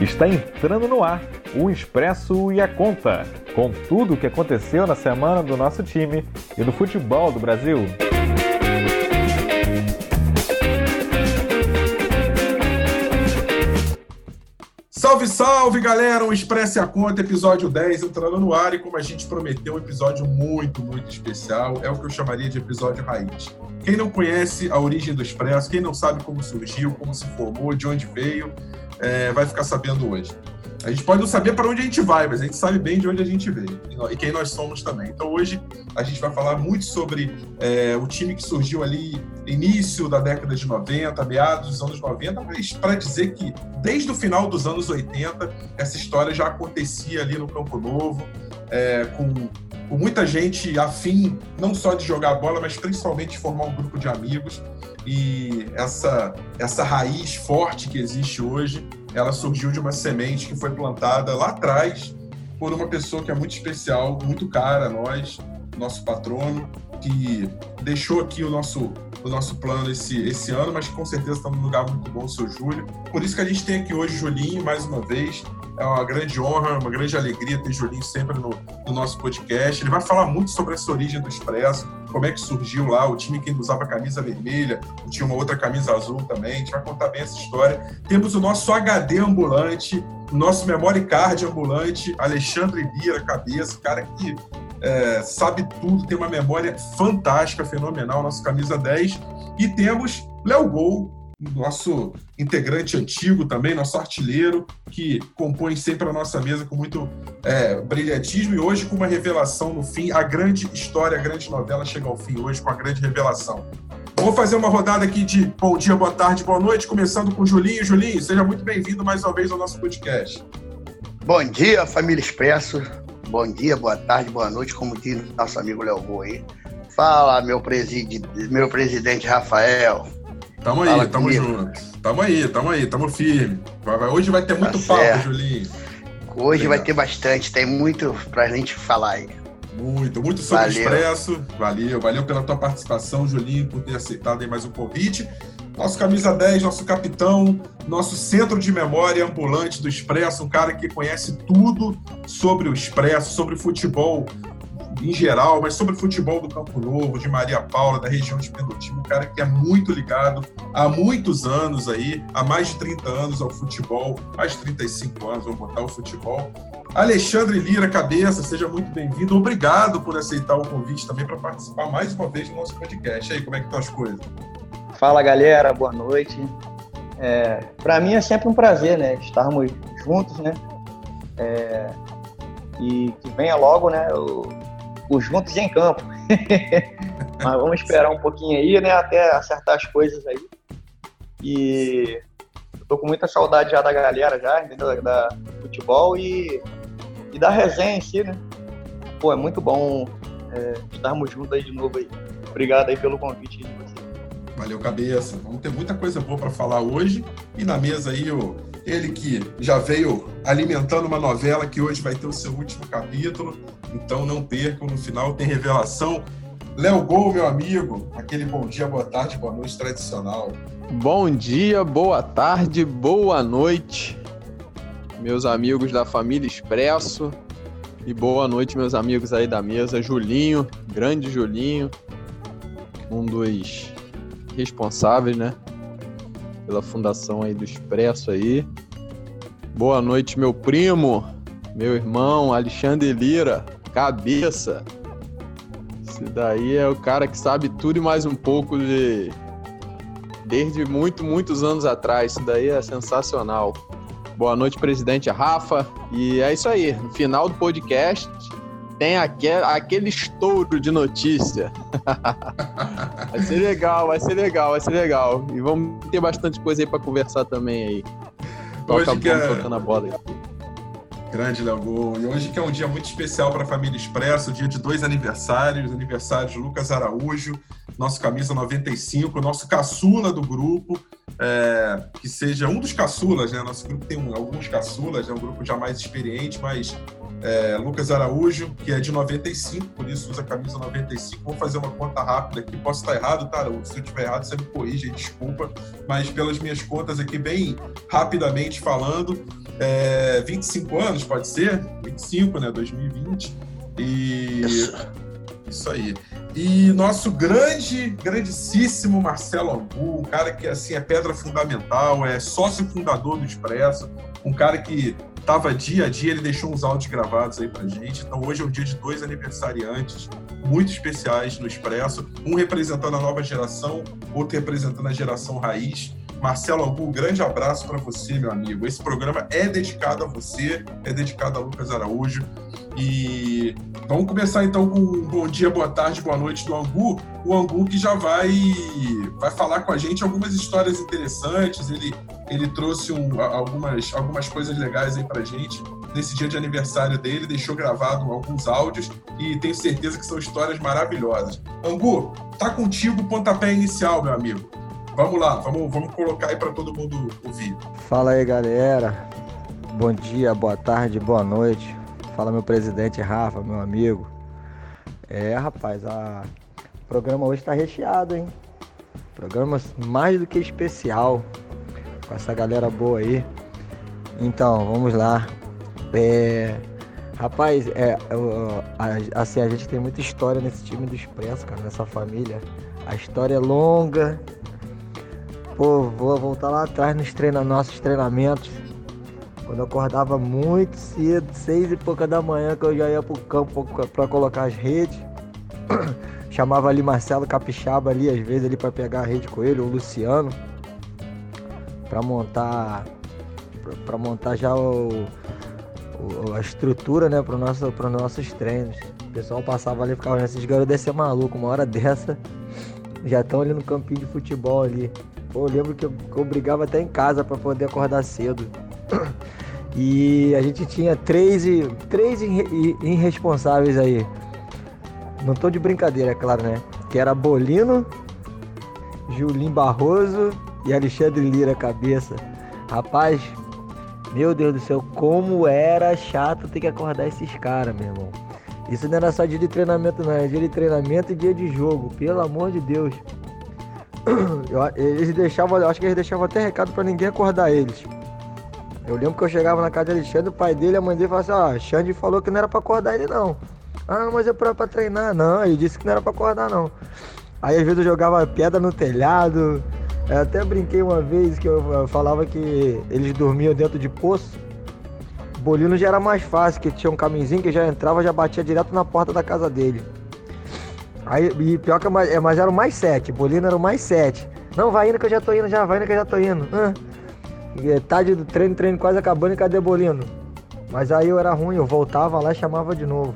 Está entrando no ar o Expresso e a Conta, com tudo o que aconteceu na semana do nosso time e do futebol do Brasil. Salve, salve, galera! O Expresso e a Conta, episódio 10, entrando no ar e como a gente prometeu, um episódio muito, muito especial. É o que eu chamaria de episódio raiz. Quem não conhece a origem do Expresso, quem não sabe como surgiu, como se formou, de onde veio, é, vai ficar sabendo hoje. A gente pode não saber para onde a gente vai, mas a gente sabe bem de onde a gente veio e quem nós somos também. Então hoje a gente vai falar muito sobre é, o time que surgiu ali início da década de 90, meados dos anos 90, mas para dizer que desde o final dos anos 80 essa história já acontecia ali no Campo Novo, é, com, com muita gente afim não só de jogar bola, mas principalmente de formar um grupo de amigos e essa, essa raiz forte que existe hoje, ela surgiu de uma semente que foi plantada lá atrás por uma pessoa que é muito especial, muito cara a nós, nosso patrono, que deixou aqui o nosso, o nosso plano esse, esse ano, mas com certeza está num lugar muito bom, o seu Júlio. Por isso que a gente tem aqui hoje o Julinho, mais uma vez. É uma grande honra, uma grande alegria ter Julinho sempre no, no nosso podcast. Ele vai falar muito sobre essa origem do Expresso, como é que surgiu lá, o time que usava camisa vermelha, tinha uma outra camisa azul também. A gente vai contar bem essa história. Temos o nosso HD ambulante, o nosso memory card ambulante, Alexandre Lira, cabeça, cara que é, sabe tudo, tem uma memória fantástica, fenomenal, nosso camisa 10. E temos Léo Gol, nosso integrante antigo também, nosso artilheiro, que compõe sempre a nossa mesa com muito é, brilhantismo e hoje com uma revelação no fim. A grande história, a grande novela chega ao fim hoje com a grande revelação. Vou fazer uma rodada aqui de bom dia, boa tarde, boa noite, começando com Julinho. Julinho, seja muito bem-vindo mais uma vez ao nosso podcast. Bom dia, família Expresso. Bom dia, boa tarde, boa noite, como diz nosso amigo Léo Boa aí. Fala, meu, preside, meu presidente Rafael. Tamo aí, Fala tamo comigo. junto. Tamo aí, tamo aí, tamo firme. Hoje vai ter tá muito certo. papo, Julinho. Hoje Legal. vai ter bastante, tem muito pra gente falar aí. Muito, muito sobre valeu. o Expresso. Valeu, valeu pela tua participação, Julinho, por ter aceitado aí mais um convite. Nosso camisa 10, nosso capitão, nosso centro de memória ambulante do Expresso, um cara que conhece tudo sobre o Expresso, sobre futebol em geral, mas sobre futebol do Campo Novo, de Maria Paula, da região de Pendotim, um cara que é muito ligado há muitos anos aí, há mais de 30 anos ao futebol, mais de 35 anos, vamos botar o futebol. Alexandre Lira Cabeça, seja muito bem-vindo. Obrigado por aceitar o convite também para participar mais uma vez do nosso podcast. E aí, como é que estão as coisas? Fala, galera. Boa noite. É, para mim é sempre um prazer, né, estarmos juntos, né? É, e que venha logo, né, o, os juntos em campo. Mas vamos esperar um pouquinho aí, né? Até acertar as coisas aí. E eu tô com muita saudade já da galera, já, entendeu? Da, futebol e, e da resenha em si, né? Pô, é muito bom é, estarmos juntos aí de novo aí. Obrigado aí pelo convite de. Valeu, cabeça. Vamos ter muita coisa boa para falar hoje. E na mesa aí, o, ele que já veio alimentando uma novela que hoje vai ter o seu último capítulo. Então não percam, no final tem revelação. Léo Gol, meu amigo, aquele bom dia, boa tarde, boa noite tradicional. Bom dia, boa tarde, boa noite, meus amigos da família Expresso. E boa noite, meus amigos aí da mesa. Julinho, grande Julinho, um dos responsáveis, né? Pela fundação aí do Expresso aí. Boa noite, meu primo, meu irmão, Alexandre Lira, cabeça. Esse daí é o cara que sabe tudo e mais um pouco de. Desde muito, muitos anos atrás. Isso daí é sensacional. Boa noite, presidente Rafa. E é isso aí. No final do podcast, tem aquele, aquele estouro de notícia. vai ser legal, vai ser legal, vai ser legal. E vamos ter bastante coisa aí para conversar também aí. Toca hoje que é... tocando a bola aí. Grande Léo Gol. E hoje que é um dia muito especial para a família Expresso, dia de dois aniversários, aniversário de Lucas Araújo, nosso camisa 95, nosso caçula do grupo, é, que seja um dos caçulas, né? Nosso grupo tem um, alguns caçulas, é um grupo já mais experiente, mas é, Lucas Araújo, que é de 95, por isso usa a camisa 95. Vou fazer uma conta rápida aqui, posso estar errado, tá? Se eu estiver errado, você me corrige, desculpa. Mas pelas minhas contas aqui, bem rapidamente falando, é, 25 anos, pode ser? 25, né? 2020. E. Isso, Isso aí. E nosso grande, grandíssimo Marcelo Angu, um cara que assim é pedra fundamental, é sócio fundador do Expresso, um cara que estava dia a dia, ele deixou uns áudios gravados aí pra gente. Então hoje é um dia de dois aniversariantes muito especiais no Expresso, um representando a nova geração, outro representando a geração raiz. Marcelo Albu, um grande abraço para você, meu amigo. Esse programa é dedicado a você, é dedicado a Lucas Araújo. E vamos começar então com um bom dia, boa tarde, boa noite do Angu. O Angu que já vai, vai falar com a gente algumas histórias interessantes. Ele, ele trouxe um, algumas, algumas coisas legais aí pra gente. Nesse dia de aniversário dele, deixou gravado alguns áudios e tenho certeza que são histórias maravilhosas. Angu, tá contigo o pontapé inicial, meu amigo. Vamos lá, vamos, vamos colocar aí para todo mundo ouvir. Fala aí, galera. Bom dia, boa tarde, boa noite. Fala meu presidente Rafa, meu amigo. É, rapaz, a... o programa hoje está recheado, hein? Programa mais do que especial. Com essa galera boa aí. Então, vamos lá. É... Rapaz, é, assim, a gente tem muita história nesse time do Expresso, cara, nessa família. A história é longa, Pô, vou voltar lá atrás nos treina, nossos treinamentos. Quando eu acordava muito cedo, seis e pouca da manhã, que eu já ia pro campo para colocar as redes. Chamava ali Marcelo Capixaba ali, às vezes, ali para pegar a rede com ele, o Luciano, para montar para montar já o, o, a estrutura, né, para nosso, os nossos treinos. O pessoal passava ali e ficava, esses garotos devem ser maluco, uma hora dessa já estão ali no campinho de futebol ali. Eu lembro que eu, que eu brigava até em casa para poder acordar cedo. E a gente tinha três, três irresponsáveis aí. Não tô de brincadeira, é claro, né? Que era Bolino, Julinho Barroso e Alexandre Lira cabeça. Rapaz, meu Deus do céu, como era chato ter que acordar esses caras, meu irmão. Isso não era só dia de treinamento, não, era dia de treinamento e dia de jogo, pelo amor de Deus. eles deixavam, acho que eles deixavam até recado para ninguém acordar eles. Eu lembro que eu chegava na casa de Alexandre, o pai dele, a mãe dele falava assim, ó, ah, Xande falou que não era para acordar ele não. Ah, mas é pra, pra treinar. Não, ele disse que não era pra acordar não. Aí às vezes eu jogava pedra no telhado. Eu até brinquei uma vez que eu falava que eles dormiam dentro de poço. Bolino já era mais fácil, que tinha um caminhozinho que já entrava, já batia direto na porta da casa dele. Aí, e pior que é, mas era o mais sete. Bolino era o mais sete. Não, vai indo que eu já tô indo, já vai indo que eu já tô indo. Ah, tarde do treino, treino quase acabando e cadê Bolino? Mas aí eu era ruim, eu voltava lá e chamava de novo.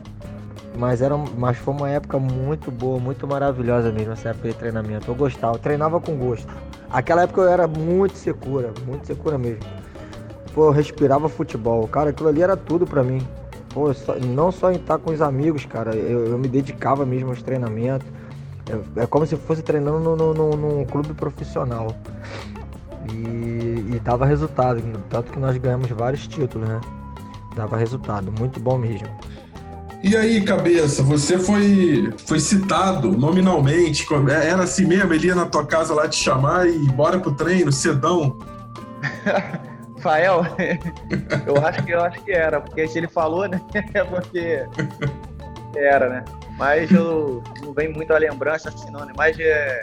Mas, era, mas foi uma época muito boa, muito maravilhosa mesmo, essa época de treinamento. Eu gostava, eu treinava com gosto. Aquela época eu era muito segura, muito segura mesmo. Pô, eu respirava futebol. Cara, aquilo ali era tudo pra mim. Pô, só, não só em estar com os amigos, cara, eu, eu me dedicava mesmo aos treinamentos. É, é como se fosse treinando no, no, no, num clube profissional. E, e dava resultado, tanto que nós ganhamos vários títulos, né? Dava resultado, muito bom mesmo. E aí, cabeça, você foi, foi citado nominalmente, era assim mesmo, ele ia na tua casa lá te chamar e bora pro treino, cedão. Rafael, eu acho que eu acho que era, porque se ele falou, né? É porque era, né? Mas eu não vem muito a lembrança assim, não, né? Mas é,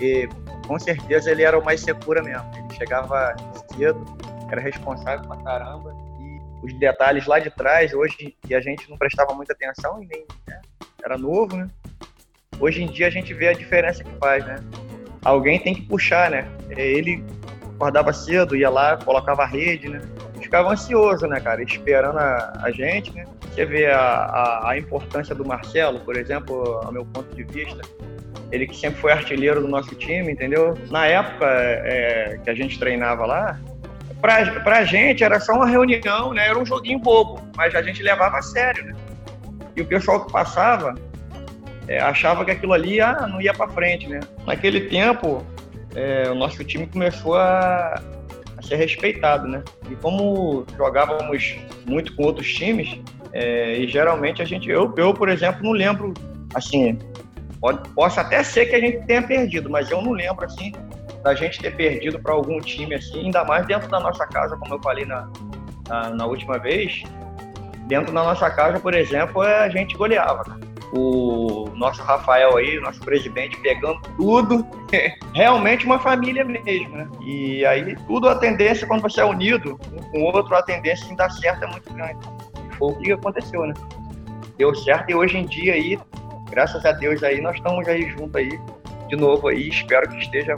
é, com certeza ele era o mais segura mesmo. Ele chegava cedo, era responsável pra caramba. E os detalhes lá de trás, hoje, que a gente não prestava muita atenção e nem né? era novo, né? Hoje em dia a gente vê a diferença que faz, né? Alguém tem que puxar, né? Ele acordava cedo, ia lá, colocava a rede, né? Ficava ansioso, né, cara, esperando a, a gente, né? Você vê a, a, a, importância do Marcelo, por exemplo, ao meu ponto de vista, ele que sempre foi artilheiro do nosso time, entendeu? Na época é, que a gente treinava lá, pra, pra gente era só uma reunião, né? Era um joguinho bobo, mas a gente levava a sério, né? E o pessoal que passava é, achava que aquilo ali ah, não ia para frente, né? Naquele tempo, é, o nosso time começou a, a, ser respeitado, né? E como jogávamos muito com outros times, é, e geralmente a gente, eu, eu, por exemplo, não lembro, assim, pode, posso até ser que a gente tenha perdido, mas eu não lembro, assim, da gente ter perdido para algum time, assim, ainda mais dentro da nossa casa, como eu falei na, na, na última vez, dentro da nossa casa, por exemplo, é, a gente goleava. O nosso Rafael aí, nosso presidente, pegando tudo. Realmente uma família mesmo, né? E aí tudo a tendência, quando você é unido um com o outro, a tendência em dar certo é muito grande. Foi o que aconteceu, né? Deu certo e hoje em dia aí, graças a Deus aí, nós estamos aí juntos aí, de novo aí, espero que esteja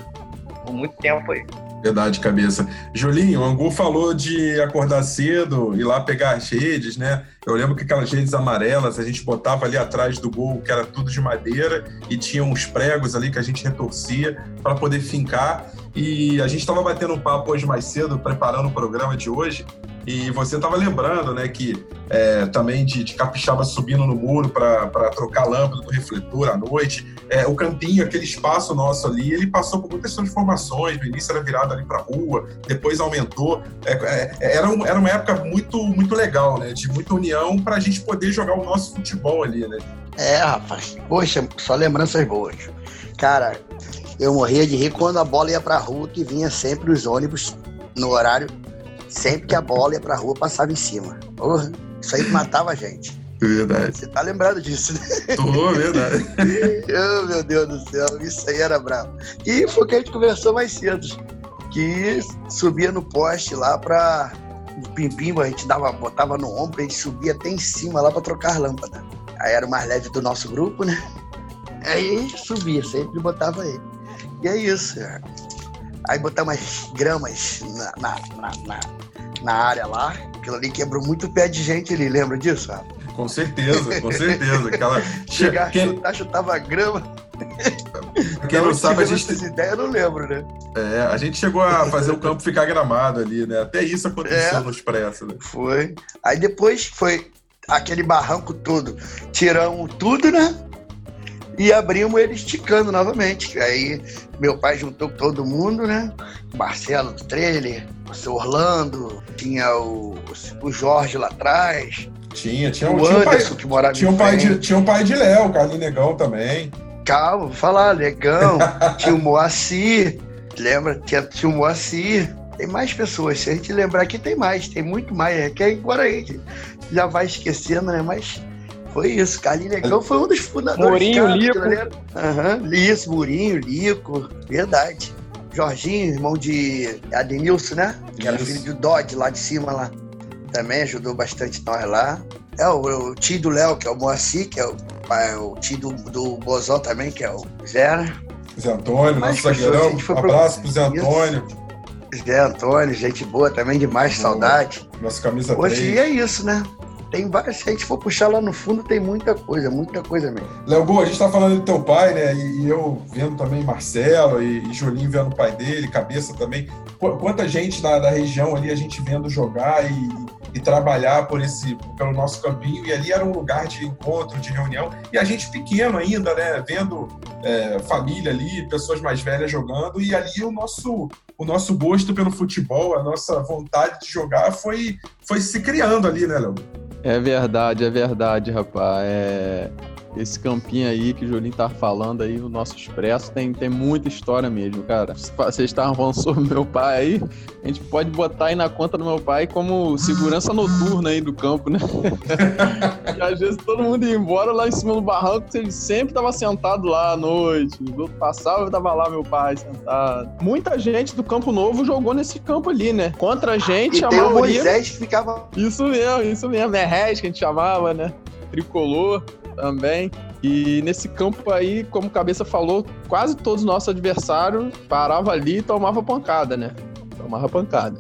por muito tempo aí. Verdade, cabeça. Julinho, o Angu falou de acordar cedo, ir lá pegar as redes, né? Eu lembro que aquelas redes amarelas a gente botava ali atrás do gol, que era tudo de madeira, e tinha uns pregos ali que a gente retorcia para poder fincar. E a gente estava batendo um papo hoje mais cedo, preparando o programa de hoje, e você estava lembrando, né, que é, também de, de capixaba subindo no muro para trocar lâmpada do refletor à noite. É, o campinho, aquele espaço nosso ali, ele passou por muitas transformações. No início era virado ali para rua, depois aumentou. É, é, era, um, era uma época muito, muito legal, né, de muita união para a gente poder jogar o nosso futebol ali, né? É, rapaz. Poxa, só lembranças boas. Cara, eu morria de rir quando a bola ia para a rua, que vinha sempre os ônibus no horário Sempre que a bola ia pra rua, passava em cima. Porra, isso aí matava a gente. Verdade. Você tá lembrado disso, né? Tô, verdade. oh, meu Deus do céu, isso aí era bravo. E foi o que a gente conversou mais cedo. Que subia no poste lá pra. O a gente dava, botava no ombro, a gente subia até em cima lá pra trocar lâmpada. Aí era o mais leve do nosso grupo, né? Aí subia, sempre botava ele. E é isso. Aí botava umas gramas na, na, na, na na área lá. Aquilo ali quebrou muito pé de gente ali, lembra disso, Rafa? Com certeza, com certeza. Aquela... Chegar Quem... chutar, chutava grama. Quem não, não sabe, a gente. Ideia, não lembro, né? É, a gente chegou a fazer o campo ficar gramado ali, né? Até isso aconteceu é, no Expresso, né? Foi. Aí depois foi aquele barranco todo. Tiramos tudo, né? E abrimos ele esticando novamente. Aí meu pai juntou todo mundo, né? Marcelo do trailer, o seu Orlando, tinha o, o Jorge lá atrás. Tinha, tinha o, tinha Anderson pai, que morava tinha um pai de Tinha um pai de Léo, Carlinhos Negão também. Calma, vou falar, Negão. tinha o Moacir, lembra? Tinha, tinha o Moacir. Tem mais pessoas, se a gente lembrar aqui tem mais, tem muito mais. É que agora a gente já vai esquecendo, né? Mas foi isso. Carlinhos Negão foi um dos fundadores. Mourinho, Lico. Aham, uhum, isso, Mourinho, Lico, verdade. Jorginho, irmão de Adenilson, né? Que era filho do Dodge lá de cima lá. Também ajudou bastante nós lá. É o, o tio do Léo, que é o Moacir, que é o, é o tio do, do Bozão também, que é o Zé. Né? Zé Antônio, nosso zagueirão. Um abraço pro Zé Antônio. Isso. Zé Antônio, gente boa também, demais, boa. saudade. Nossa camisa Hoje 3. é isso, né? Tem várias, se a gente for puxar lá no fundo, tem muita coisa, muita coisa mesmo. Léo Boa, a gente tá falando do teu pai, né? E, eu vendo também Marcelo e, e Julinho vendo o pai dele, cabeça também. Quanta gente da, da região ali a gente vendo jogar e, e trabalhar por esse, pelo nosso campinho. E ali era um lugar de encontro, de reunião. E a gente pequeno ainda, né? Vendo é, família ali, pessoas mais velhas jogando. E ali o nosso, o nosso gosto pelo futebol, a nossa vontade de jogar foi, foi se criando ali, né, Léo? É verdade, é verdade, rapaz. É... Esse campinho aí que o Julinho tá falando aí, o nosso expresso, tem, tem muita história mesmo, cara. Vocês estavam falando sobre meu pai aí, a gente pode botar aí na conta do meu pai como segurança noturna aí do campo, né? e às vezes todo mundo ia embora lá em cima do barranco, ele sempre tava sentado lá à noite. O outro passava e tava lá meu pai sentado. Muita gente do Campo Novo jogou nesse campo ali, né? Contra a gente, e a maioria... o Moisés ficava... Isso mesmo, isso mesmo. É Rez que a gente chamava, né? Tricolor também. E nesse campo aí, como cabeça falou, quase todos os nossos adversários paravam ali e tomavam pancada, né? Tomava pancada.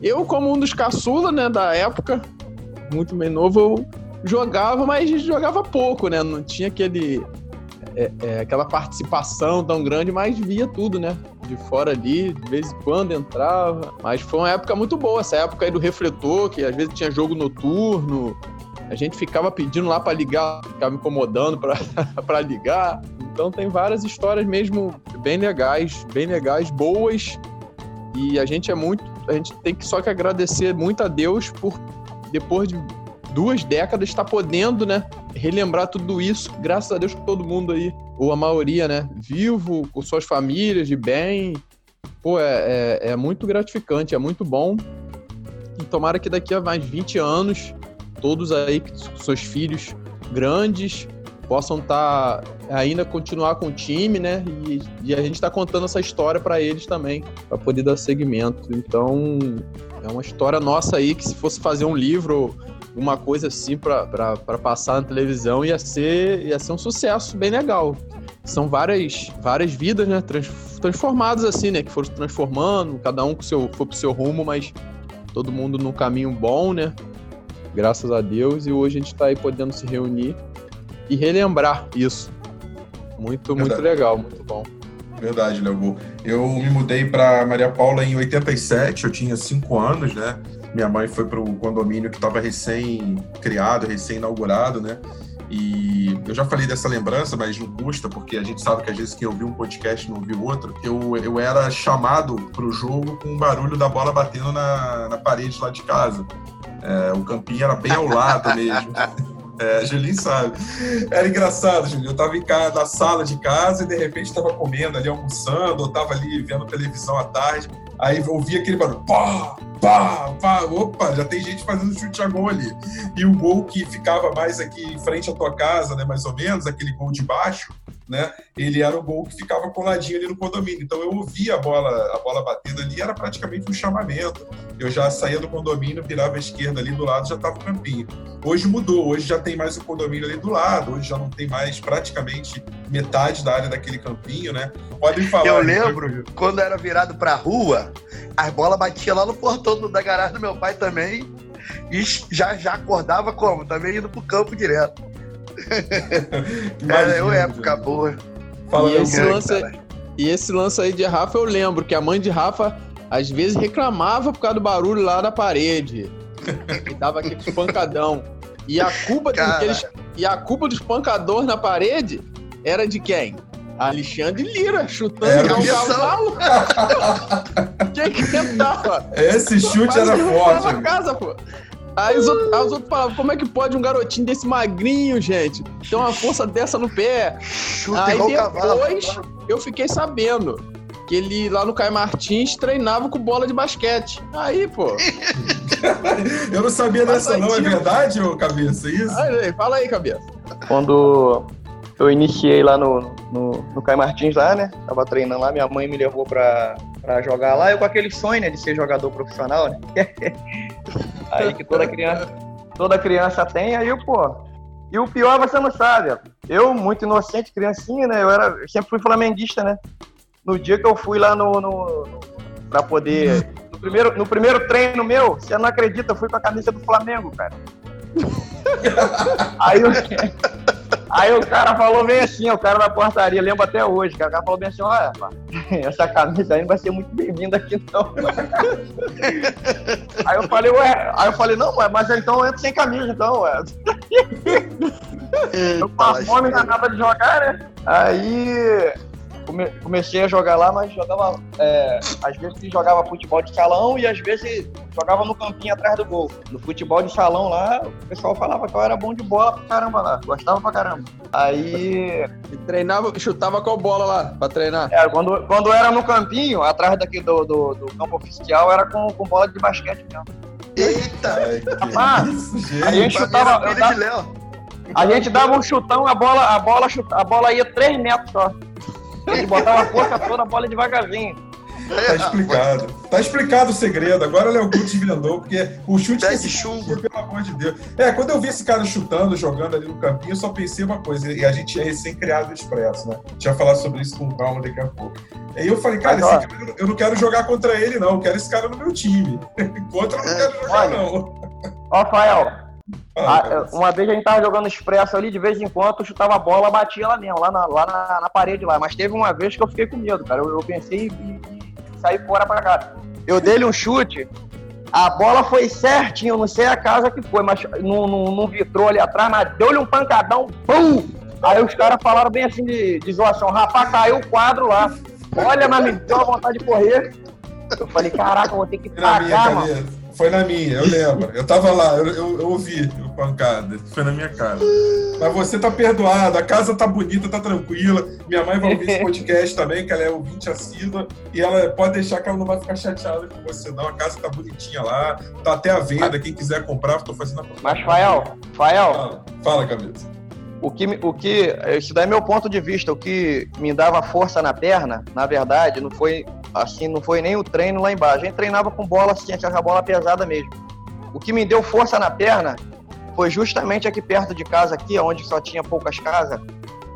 Eu, como um dos caçula, né, da época, muito bem novo, eu jogava, mas jogava pouco, né? Não tinha aquele é, é, aquela participação tão grande, mas via tudo, né? De fora ali, de vez em quando entrava. Mas foi uma época muito boa, essa época aí do refletor, que às vezes tinha jogo noturno, a gente ficava pedindo lá para ligar, ficava incomodando para ligar. Então tem várias histórias mesmo bem legais, bem legais, boas. E a gente é muito, a gente tem que só que agradecer muito a Deus por depois de duas décadas estar podendo, né, relembrar tudo isso, graças a Deus com todo mundo aí, ou a maioria, né, vivo, com suas famílias, de bem. Pô, é, é, é muito gratificante, é muito bom tomara que daqui a mais 20 anos, todos aí, seus filhos grandes, possam estar tá, ainda continuar com o time, né? E, e a gente está contando essa história para eles também, para poder dar segmento. Então, é uma história nossa aí que se fosse fazer um livro uma coisa assim para passar na televisão ia ser, ia ser um sucesso bem legal. São várias, várias vidas, né? Trans, transformadas assim, né? Que foram se transformando, cada um com seu, foi pro seu rumo, mas todo mundo num caminho bom, né? Graças a Deus. E hoje a gente está aí podendo se reunir e relembrar isso. Muito, Verdade. muito legal, muito bom. Verdade, Léo. Eu me mudei para Maria Paula em 87, eu tinha 5 anos, né? Minha mãe foi para o condomínio que estava recém-criado, recém-inaugurado, né? E eu já falei dessa lembrança, mas não custa, porque a gente sabe que às vezes quem ouviu um podcast não ouviu outro. Eu, eu era chamado para o jogo com o barulho da bola batendo na, na parede lá de casa. É, o campinho era bem ao lado mesmo. É, Julinho sabe. Era engraçado, Julinho. Eu tava em casa, na sala de casa e de repente estava comendo ali, almoçando, ou tava ali vendo televisão à tarde. Aí ouvi aquele barulho, pá, pá, pá, opa, já tem gente fazendo chute a gol ali. E o gol que ficava mais aqui em frente à tua casa, né, mais ou menos, aquele gol de baixo, né, ele era o gol que ficava coladinho ali no condomínio. Então eu ouvia a bola, a bola batendo ali, era praticamente um chamamento. Eu já saía do condomínio, virava à esquerda ali do lado, já estava o campinho. Hoje mudou, hoje já tem mais o condomínio ali do lado, hoje já não tem mais praticamente metade da área daquele campinho, né? Podem falar. Eu lembro, quando era virado pra rua, as bolas batiam lá no portão da garagem do meu pai também. E já já acordava como? Também indo pro campo direto. Imagina, era época boa. Fala e, esse lance, e esse lance aí de Rafa, eu lembro que a mãe de Rafa às vezes reclamava por causa do barulho lá da parede. E dava aquele espancadão. E a culpa daqueles, e a culpa dos espancadores na parede era de quem? Alexandre Lira, chutando o cavalo. Quem que tentava? Esse chute era forte. Casa, pô. Aí os, outros, aí os outros falavam, como é que pode um garotinho desse magrinho, gente, ter uma força dessa no pé? Chuta aí depois cavalo. eu fiquei sabendo que ele lá no Caio Martins treinava com bola de basquete. Aí, pô. eu não sabia dessa não, é verdade, ô cabeça, é isso? Aí, fala aí, cabeça. Quando eu iniciei lá no, no, no Caio Martins lá, né? Tava treinando lá, minha mãe me levou pra, pra jogar lá, eu com aquele sonho, né, de ser jogador profissional, né? aí que toda criança, toda criança tem, aí eu, pô. E o pior você não sabe, eu, muito inocente, criancinha, né? Eu era, eu sempre fui flamenguista, né? No dia que eu fui lá no, no, no pra poder. No primeiro, no primeiro treino meu, você não acredita, eu fui com a camisa do Flamengo, cara. aí eu. Aí o cara falou bem assim, o cara da portaria, lembro até hoje, o cara falou bem assim, olha, essa camisa aí não vai ser muito bem-vinda aqui não. aí eu falei, ué, aí eu falei, não, ué, mas então eu entro sem camisa então, ué. eu com a fome danada de jogar, né? Aí come, comecei a jogar lá, mas jogava. É, às vezes jogava futebol de salão e às vezes jogava no campinho atrás do gol. No futebol de salão lá, o pessoal falava que eu era bom de bola pra caramba lá. Gostava pra caramba. Aí. E treinava, chutava com a bola lá pra treinar? É, quando, quando era no campinho, atrás daqui do, do, do campo oficial, era com, com bola de basquete mesmo. Eita! Rapaz, a gente chutava. a gente dava um chutão, a bola, a bola, a bola ia 3 metros só. Ele botava a força toda, a bola devagarzinho. Tá explicado. Tá explicado o segredo. Agora o Léo Guts vendou, porque o chute Pé de chumbo. Pelo amor de Deus. É, quando eu vi esse cara chutando, jogando ali no campinho, eu só pensei uma coisa. E a gente tinha recém-criado o Expresso, né? A gente vai falar sobre isso com calma daqui a pouco. Aí eu falei, cara, Mas, cara, eu não quero jogar contra ele, não. Eu quero esse cara no meu time. contra eu não quero jogar, Olha, não. Rafael, ah, uma vez a gente tava jogando expresso ali, de vez em quando eu chutava a bola, batia lá mesmo, lá na, lá na, na, parede lá. Mas teve uma vez que eu fiquei com medo, cara. Eu, eu pensei em, sair fora pra cá. Eu dei um chute, a bola foi certinho, não sei a casa que foi, mas não, não vitrou ali atrás, mas deu-lhe um pancadão, pum! Aí os caras falaram bem assim de, de zoação, rapaz, caiu o quadro lá. Olha, mas me deu a vontade de correr. Eu falei, caraca, eu vou ter que pagar, mano. Foi na minha, eu lembro. Eu tava lá, eu, eu, eu ouvi o pancada. Foi na minha casa. Mas você tá perdoado, a casa tá bonita, tá tranquila. Minha mãe vai ouvir esse podcast também, que ela é ouvinte assídua. E ela pode deixar que ela não vai ficar chateada com você, não. A casa tá bonitinha lá, tá até à venda. Quem quiser comprar, tô fazendo a Mas, Fael, Fael, Fala, fala cabeça. o que, o que, isso daí é meu ponto de vista, o que me dava força na perna, na verdade, não foi assim, não foi nem o treino lá embaixo. A gente treinava com bola assim, a bola pesada mesmo. O que me deu força na perna foi justamente aqui perto de casa, aqui, onde só tinha poucas casas,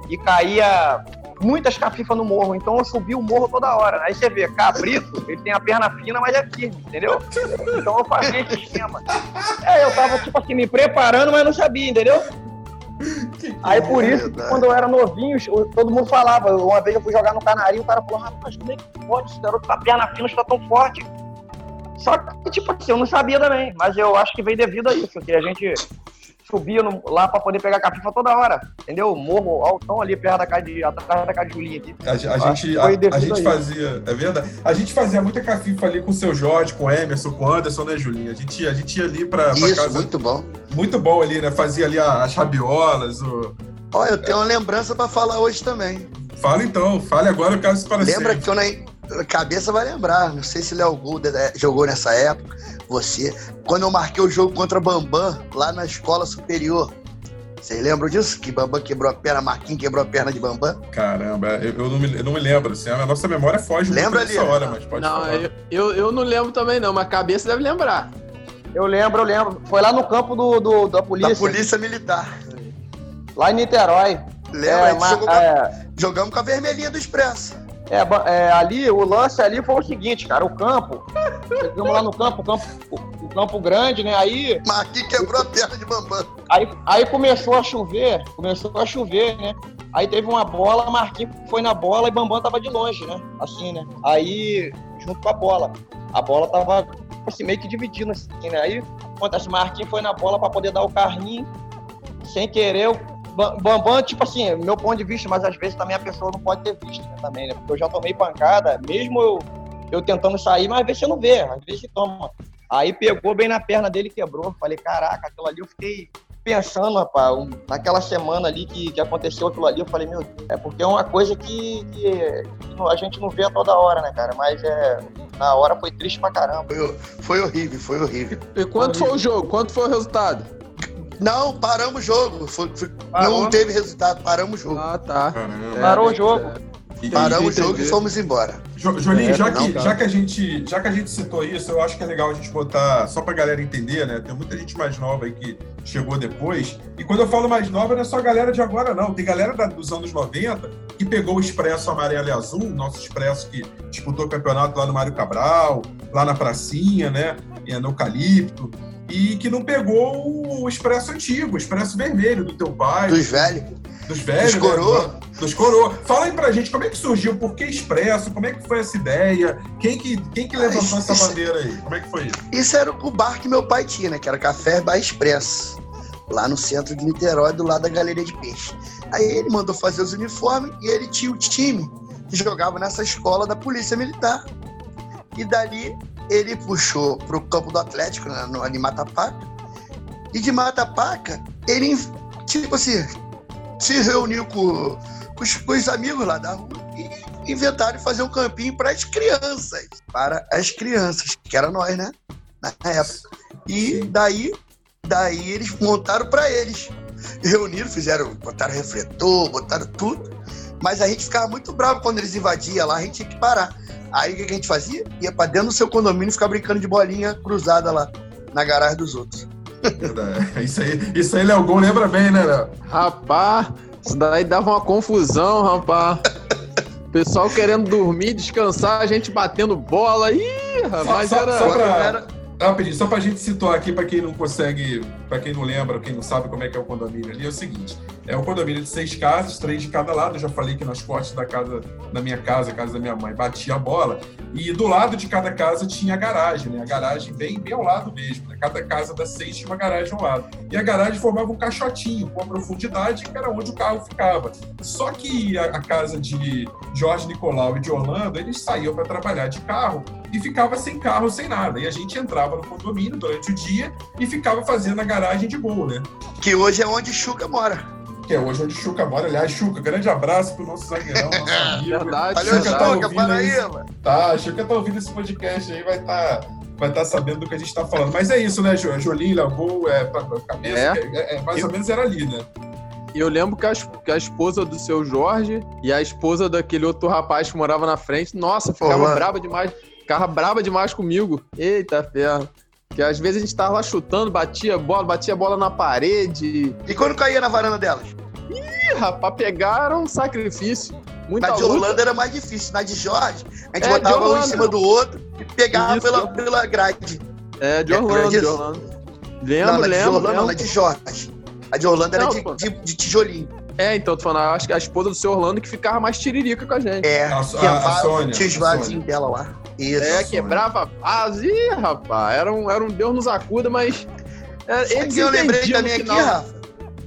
e caía muitas cafifas no morro, então eu subi o morro toda hora. Aí você vê, cabrito, ele tem a perna fina, mas é firme, entendeu? Então eu fazia esse esquema. É, eu tava, tipo assim, me preparando, mas não sabia, entendeu? Aí por isso, que Verdade. quando eu era novinho, todo mundo falava. Uma vez eu fui jogar no Canarinho, o cara falou, rapaz, como é que pode? Esse garoto a perna fina está tão forte. Só que, tipo assim, eu não sabia também. Mas eu acho que veio devido a isso, que a gente subia no- lá pra poder pegar capifa toda hora. Entendeu? Morro altão ali perto da casa de, atrás da casa de Julinha aqui. A, a Acho gente, a, a gente fazia, é verdade. A gente fazia muita cafifa ali com o seu Jorge, com o Emerson, com o Anderson, né, Julinho? A gente, ia- a gente ia ali pra, pra Isso, casa. muito bom. Muito bom ali, né? Fazia ali as rabiolas. O... Ó, eu tenho uma lembrança pra falar hoje também. Fala então, fale agora, eu quero isso para Lembra sempre. que eu na cabeça vai lembrar. Não sei se Léo Gol eh, jogou nessa época, você. Quando eu marquei o jogo contra Bambam, lá na escola superior. Vocês lembram disso? Que Bambam quebrou a perna, Marquinhos quebrou a perna de Bambam? Caramba, eu, eu não me, eu não me lembro, assim, a nossa memória foge Lembra muito hora, mas pode Não, falar. eu, eu, eu não lembro também não, mas a cabeça deve lembrar. Eu lembro, eu lembro. Foi lá no campo do, do- da polícia, Da Polícia Militar. lá em Niterói. Lembra? É, A gente mas- jogou com a- é, jogamos com a vermelhinha do Expresso. É, é, ali, o lance ali foi o seguinte, cara, o campo, chegamos lá no campo, o campo, o, campo grande, né, aí, Marquinhos quebrou a perna de Bambam. aí, aí começou a chover, começou a chover, né, aí teve uma bola, Marquinhos foi na bola e Bambam tava de longe, né, assim, né, aí, junto com a bola, a bola tava, assim, meio que dividindo, assim, né, aí, acontece, Marquinhos foi na bola pra poder dar o carrinho, sem querer, Bambam, tipo assim, meu ponto de vista, mas às vezes também a pessoa não pode ter visto né, também, né? Porque eu já tomei pancada, mesmo eu, eu tentando sair, mas às vezes você não vê, às vezes você toma. Aí pegou bem na perna dele e quebrou. Falei, caraca, aquilo ali eu fiquei pensando, rapaz, um- naquela semana ali que, que aconteceu aquilo ali, eu falei, meu Deus, é porque é uma coisa que, que a gente não vê a toda hora, né, cara? Mas é, na hora foi triste pra caramba. Foi, foi horrível, foi horrível. E quanto foi o jogo? Quanto foi o resultado? Não, paramos o jogo. Foi- foi- não teve resultado, paramos o jogo. Ah, tá. Caramba. Parou o jogo. E- Paramos o jogo e fomos embora. Jo- Jolinho, É, já, que, já, que a gente, já que a gente citou isso, eu acho que é legal a gente botar, só pra galera entender, né? Tem muita gente mais nova aí que chegou depois. E quando eu falo mais nova, não é só a galera de agora, não. Tem galera da- dos anos 90 que pegou o Expresso Amarelo e Azul, nosso Expresso que disputou o campeonato lá no Mário Cabral, lá na Pracinha, né? e No Eucalipto. E que não pegou o Expresso antigo, o Expresso Vermelho do teu pai, Dos velhos. dos velhos. Dos né? coroa. Dos coroa. Fala aí pra gente como é que surgiu, por que Expresso, como é que foi essa ideia, quem que, quem que levantou isso- essa isso- bandeira aí? Como é que foi isso? Isso era o bar que meu pai tinha, né? Que era Café Bar Expresso. Lá no centro de Niterói, do lado da Galeria de Peixe. Aí ele mandou fazer os uniformes e ele tinha o time que jogava nessa escola da Polícia Militar. E dali ele puxou pro campo do Atlético, né, no, ali em Matapaca. E de Matapaca, ele, tipo assim, se reuniu com, com os, com os amigos lá da rua e inventaram fazer um campinho para as crianças. Para as crianças, que era nós, né? Na época. E daí, daí eles montaram para eles. Reuniram, fizeram, botaram refletor, botaram tudo. Mas a gente ficava muito bravo quando eles invadiam lá, a gente tinha que parar. Aí o que a gente fazia? Ia para dentro do seu condomínio e ficar brincando de bolinha cruzada lá, na garagem dos outros. Verdade. Isso aí, isso aí Léo Gol lembra bem, né, Léo? Rapaz, isso daí dava uma confusão, rapaz. Pessoal querendo dormir, descansar, a gente batendo bola. Ih, rapaz, só, era. só pra, Era- rapidinho, só pra gente situar aqui, pra quem não consegue, pra quem não lembra, quem não sabe como é que é o condomínio ali, é o seguinte: é um condomínio de seis casas, três de cada lado. Eu já falei que nas costas da casa da minha casa, casa da minha mãe, batia a bola. E do lado de cada casa tinha a garagem, né? A garagem bem, bem ao lado mesmo. Né? Cada casa das seis tinha uma garagem ao lado. E a garagem formava um caixotinho com a profundidade que era onde o carro ficava. Só que a, a casa de Jorge Nicolau e de Orlando, eles saíam para trabalhar de carro e ficava sem carro, sem nada. E a gente entrava no condomínio durante o dia e ficava fazendo a garagem de gol, né? Que hoje é onde Chuca mora. Que é hoje onde Chuca mora. Aliás, Chuca, grande abraço pro nosso zagueirão, nosso amigo. Verdade, Valeu, Chuca tá Chuca, ouvindo para aí, isso. mano. Tá, Chuca tá ouvindo esse podcast aí, vai estar vai tá sabendo do que a gente tá falando. Mas é isso, né, Jo- Jolim, Lavou, é, cabeça, É. que é, é, mais Eu- ou menos era ali, né? E eu lembro que a, que a esposa do seu Jorge e a esposa daquele outro rapaz que morava na frente, nossa, ficava mano. brava demais. Ficava brava demais comigo. Eita ferro. Que às vezes a gente tava lá chutando, batia a bola, batia a bola na parede. E quando caía na varanda delas? Ih, rapaz, pegaram um sacrifício. Muita Na de luta. Orlando era mais difícil. Na de Jorge, a gente É, botava um em cima do outro e pegava Isso. pela, pela grade. É, de É, Orlando, de. Orlando. não, Lembro, de lembro, Orlando, não, lembro. na de Jorge. A de Orlando era Não, de, de, de tijolinho. É, então, tô falando, acho que a esposa do seu Orlando que ficava mais tiririca com a gente. É, A- tinha a- a vários- Sônia, Tinha os a vasinhos dela lá. Isso. É, quebrava a fase. Ih, rapaz, era um, era um Deus nos acuda, mas. É, eles eu lembrei também aqui. Rafa?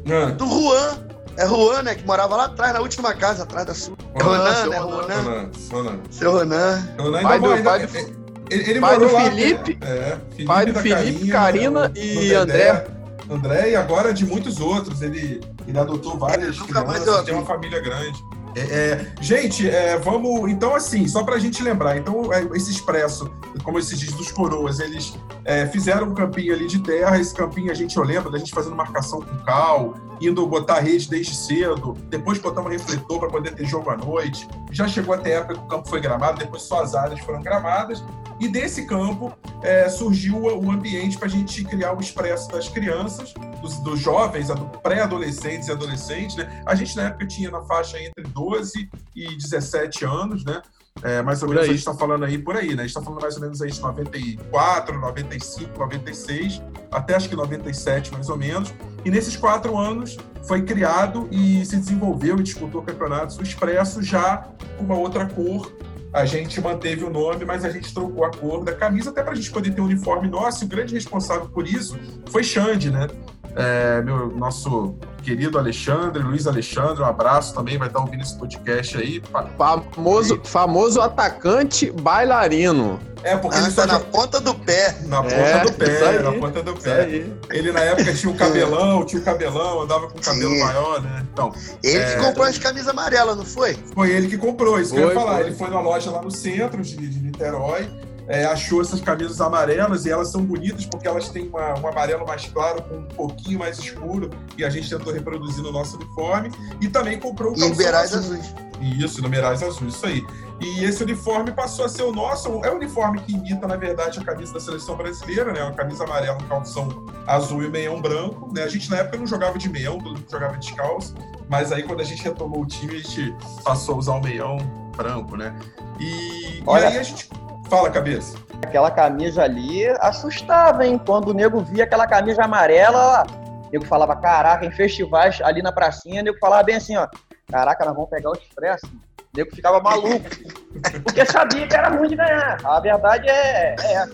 Ah, Do Juan. É Juan, né? Que morava lá atrás, na última casa, atrás da sua. É Ronan, né? Ronan. Ronan. Seu Ronan. Ronan Pai ainda, do- ainda- pai do- ele, ele pai morou do lá, Felipe. É, Felipe Pai do Felipe, Karina no- e André. André e agora de muitos outros. Ele, ele adotou várias É, nunca mais crianças, tem uma família grande. É, é, gente, é, vamos. Então, assim, só pra gente lembrar. Então, é, esse expresso, como se diz, dos coroas, eles é, fizeram um campinho ali de terra. Esse campinho a gente, eu lembro da gente fazendo marcação com cal, indo botar rede desde cedo. Depois botamos refletor para poder ter jogo à noite. Já chegou até a época que o campo foi gramado, depois só as áreas foram gramadas. E desse campo é, surgiu o ambiente para a gente criar o expresso das crianças, dos, dos jovens, ado- pré-adolescentes e adolescentes. Né? A gente, na época, tinha na faixa entre 12 e 17 anos, né? É, mais ou Por menos aí. a gente está falando aí por aí, né? A gente está falando mais ou menos aí de 94, 95, 96, até acho que 97 mais ou menos. E nesses quatro anos foi criado e se desenvolveu e disputou campeonatos o Expresso já com uma outra cor. A gente manteve o nome, mas a gente trocou a cor da camisa até para a gente poder ter um uniforme nosso. E o grande responsável por isso foi Xande, né? É, meu, nosso querido Alexandre, Luiz Alexandre, um abraço também, vai estar ouvindo esse podcast aí. Famoso, famoso atacante bailarino. É, porque Ah, ele tá na joga- ponta do pé. na ponta É, do isso pé, aí. na ponta do pé. Ele na época tinha o cabelão, tinha o cabelão, andava com o cabelo Sim. maior, né? Então, Ele É. que comprou as camisas amarelas, não foi? foi ele que comprou, isso que eu ia Foi, falar. foi. Ele foi na loja lá no centro de, de Niterói, é, achou essas camisas amarelas e elas são bonitas porque elas têm uma- um amarelo mais claro com um pouquinho mais escuro e a gente tentou reproduzir no nosso uniforme. E também comprou o E azul. azuis. Isso, numerais azuis, isso aí. E esse uniforme passou a ser o nosso. É um uniforme que imita, na verdade, a camisa da seleção brasileira, né? Uma camisa amarela, um calção azul e meião branco. Né? A gente, na época, não jogava de meião, todo mundo jogava descalço. Mas aí, quando a gente retomou o time, a gente passou a usar o meião branco, né? E, e Olha- aí a gente. Fala, cabeça. Aquela camisa ali assustava, hein? Quando o nego via aquela camisa amarela, o nego falava, caraca, em festivais ali na pracinha, o nego falava bem assim, ó. Caraca, nós vamos pegar o expresso. O nego ficava maluco. Porque sabia que era ruim de ganhar. A verdade é, é essa.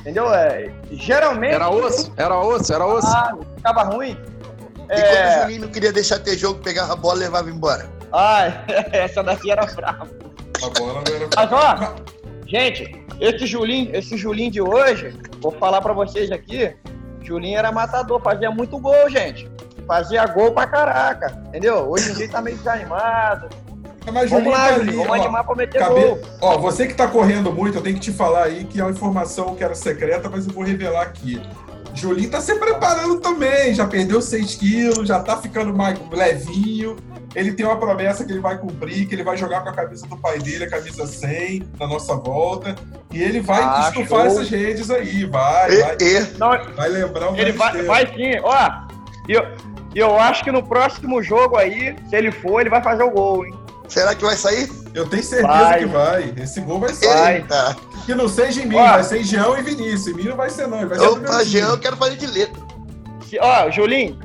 Entendeu? É, geralmente. Era osso, era osso, era osso. Ah, ficava ruim. E quando o É. Juninho não queria deixar ter jogo, pegava a bola e levava embora. Ai, essa daqui era brava. A bola não era. Mas ó, gente, esse Julinho, esse Julinho de hoje, vou falar pra vocês aqui, Julinho era matador, fazia muito gol, gente. Fazia gol pra caraca, entendeu? Hoje em dia tá meio desanimado. Mas Vamos Julinho lá, tá Julinho, vamos animar pra meter Cabe- gol. Ó, você que tá correndo muito, eu tenho que te falar aí que é uma informação que era secreta, mas eu vou revelar aqui. Julinho tá se preparando também, já perdeu 6 quilos, já tá ficando mais levinho. Ele tem uma promessa que ele vai cumprir, que ele vai jogar com a camisa do pai dele, a camisa 100, na nossa volta. E ele vai Ah, estufar show. essas redes aí, vai, vai, E, e, Não, vai lembrar o ele vai, vai sim, ó. E eu, e eu acho que no próximo jogo aí, se ele for, ele vai fazer o gol, hein? será que vai sair? Eu tenho certeza Vai. que vai. Esse gol vai ser. Vai. Eita. Que não seja em mim, Ó. vai ser em Jean e Vinícius. Em mim não vai ser, não. Vai ser do meu Opa, time. Jean, eu quero fazer de letra. Se- ó, Julinho.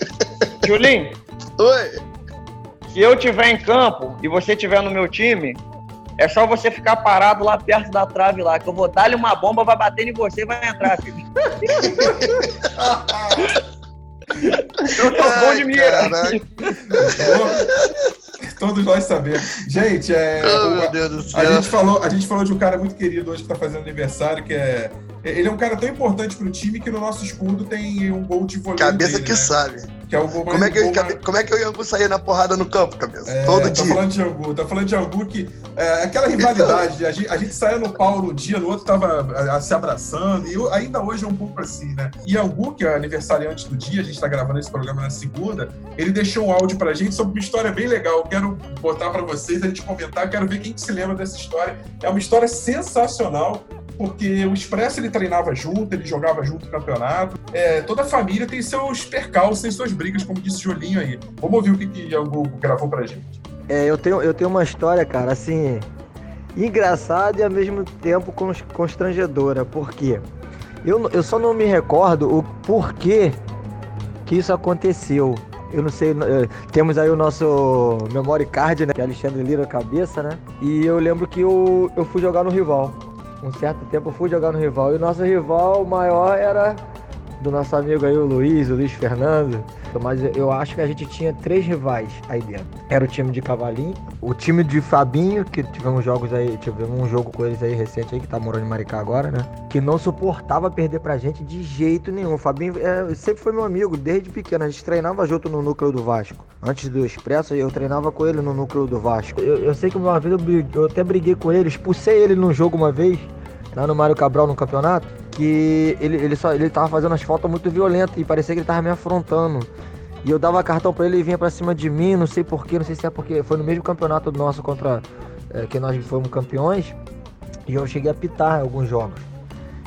Julinho, Oi. se eu tiver em campo e você tiver no meu time, é só você ficar parado lá perto da trave lá, que eu vou dar-lhe uma bomba, vai bater em você e vai entrar, filho. Eu sou bom de mira. caraca. Todos nós sabemos. Gente, é, Oh, a, gente falou, a gente falou de um cara muito querido hoje que tá fazendo aniversário, que é. Ele é um cara tão importante pro time que no nosso escudo tem um gol de voleio. Cabeça dele, que né? sabe. Que é o gol mais. Como é que, eu, mais- como é que eu ia sair na porrada no campo, cabeça? É, Todo tá dia. falando de Angu, tá falando de Angu que é, aquela rivalidade, a gente, a gente saía no pau no dia, no outro tava a, a, se abraçando, e eu- ainda hoje é um pouco assim, né? E Angu, que é aniversariante do dia, a gente tá gravando esse programa na segunda, ele deixou um áudio pra gente sobre uma história bem legal. Eu quero botar pra vocês, a gente comentar, quero ver quem que se lembra dessa história. É uma história sensacional. Porque o Expresso ele treinava junto, ele jogava junto no campeonato. É, toda a família tem seus percalços, tem suas brigas, como disse o Jolinho aí. Vamos ouvir o que, que Angu gravou pra gente. É, eu tenho, eu tenho uma história, cara, assim, engraçada e ao mesmo tempo cons- constrangedora. Por quê? Eu, eu só não me recordo o porquê que isso aconteceu. Eu não sei, eh, temos aí o nosso memory card, né? Que é Alexandre Lira cabeça, né? E eu lembro que eu, eu fui jogar no rival. Um certo tempo eu fui jogar no rival. E o nosso rival maior era do nosso amigo aí, o Luiz, o Luiz Fernando. Mas eu acho que a gente tinha três rivais aí dentro. Era o time de Cavalinho, o time de Fabinho, que tivemos jogos aí, tivemos um jogo com eles aí recente aí, que tá morando em Maricá agora, né? Que não suportava perder pra gente de jeito nenhum. O Fabinho é, sempre foi meu amigo, desde pequeno. A gente treinava junto no núcleo do Vasco. Antes do Expresso, eu treinava com ele no núcleo do Vasco. Eu, eu sei que uma vez eu, eu até briguei com ele, expulsei ele num jogo uma vez, lá no Mário Cabral no campeonato, que ele, ele só ele tava fazendo as faltas muito violentas e parecia que ele tava me afrontando. E eu dava cartão pra ele e vinha pra cima de mim, não sei porquê, não sei se é porque foi no mesmo campeonato nosso contra é, que nós fomos campeões. E eu cheguei a pitar alguns jogos.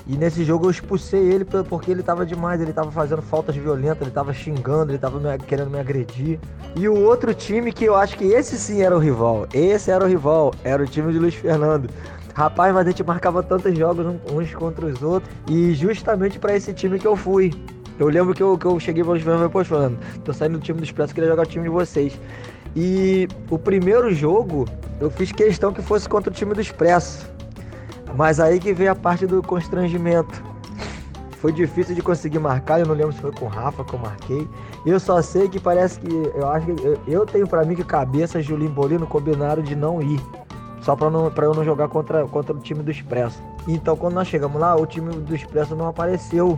E nesse jogo eu expulsei ele por- porque ele tava demais, ele tava fazendo faltas violentas, ele tava xingando, ele tava me- querendo me agredir. E o outro time que eu acho que esse sim era o rival, esse era o rival, era o time de Luiz Fernando. Rapaz, mas a gente marcava tantos jogos uns contra os outros. E justamente pra esse time que eu fui. Eu lembro que eu, que eu cheguei para e falei, pô, Fernando, tô saindo do time do Expresso, queria jogar o time de vocês. E o primeiro jogo, eu fiz questão que fosse contra o time do Expresso. Mas aí que veio a parte do constrangimento. Foi difícil de conseguir marcar, eu não lembro se foi com o Rafa que eu marquei. Eu só sei que parece que. Eu acho que. Eu, eu tenho pra mim que cabeça Julinho Bolino combinaram de não ir. Só pra, não, pra eu não jogar contra, contra o time do Expresso. Então quando nós chegamos lá, o time do Expresso não apareceu.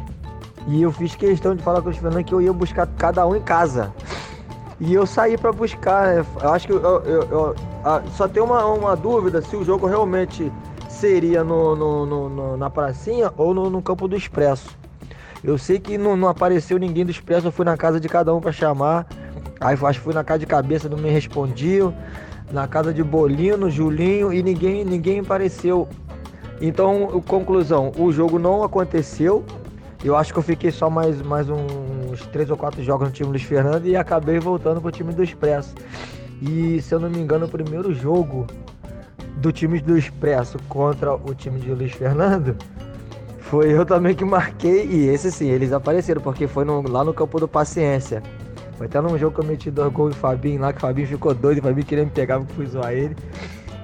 E eu fiz questão de falar com o Fernando que eu ia buscar cada um em casa. E eu saí pra buscar. né? Eu acho que eu, eu- eu- só tem uma, uma dúvida se o jogo realmente seria no, no- no- na pracinha ou no, no campo do Expresso. Eu sei que não, não apareceu ninguém do Expresso, eu fui na casa de cada um pra chamar. Aí acho que fui na casa de cabeça, não me respondiam. Na casa de Bolino, Julinho e ninguém, ninguém apareceu. Então, conclusão, o jogo não aconteceu. Eu acho que eu fiquei só mais, mais uns três ou quatro jogos no time Luiz Fernando e acabei voltando pro time do Expresso. E se eu não me engano, o primeiro jogo do time do Expresso contra o time de Luiz Fernando foi eu também que marquei. E esse sim, eles apareceram, porque foi no- lá no campo do Paciência. Foi até num jogo que eu meti dois gols em Fabinho lá, que o Fabinho ficou doido, o Fabinho queria me pegar, porque fui zoar ele.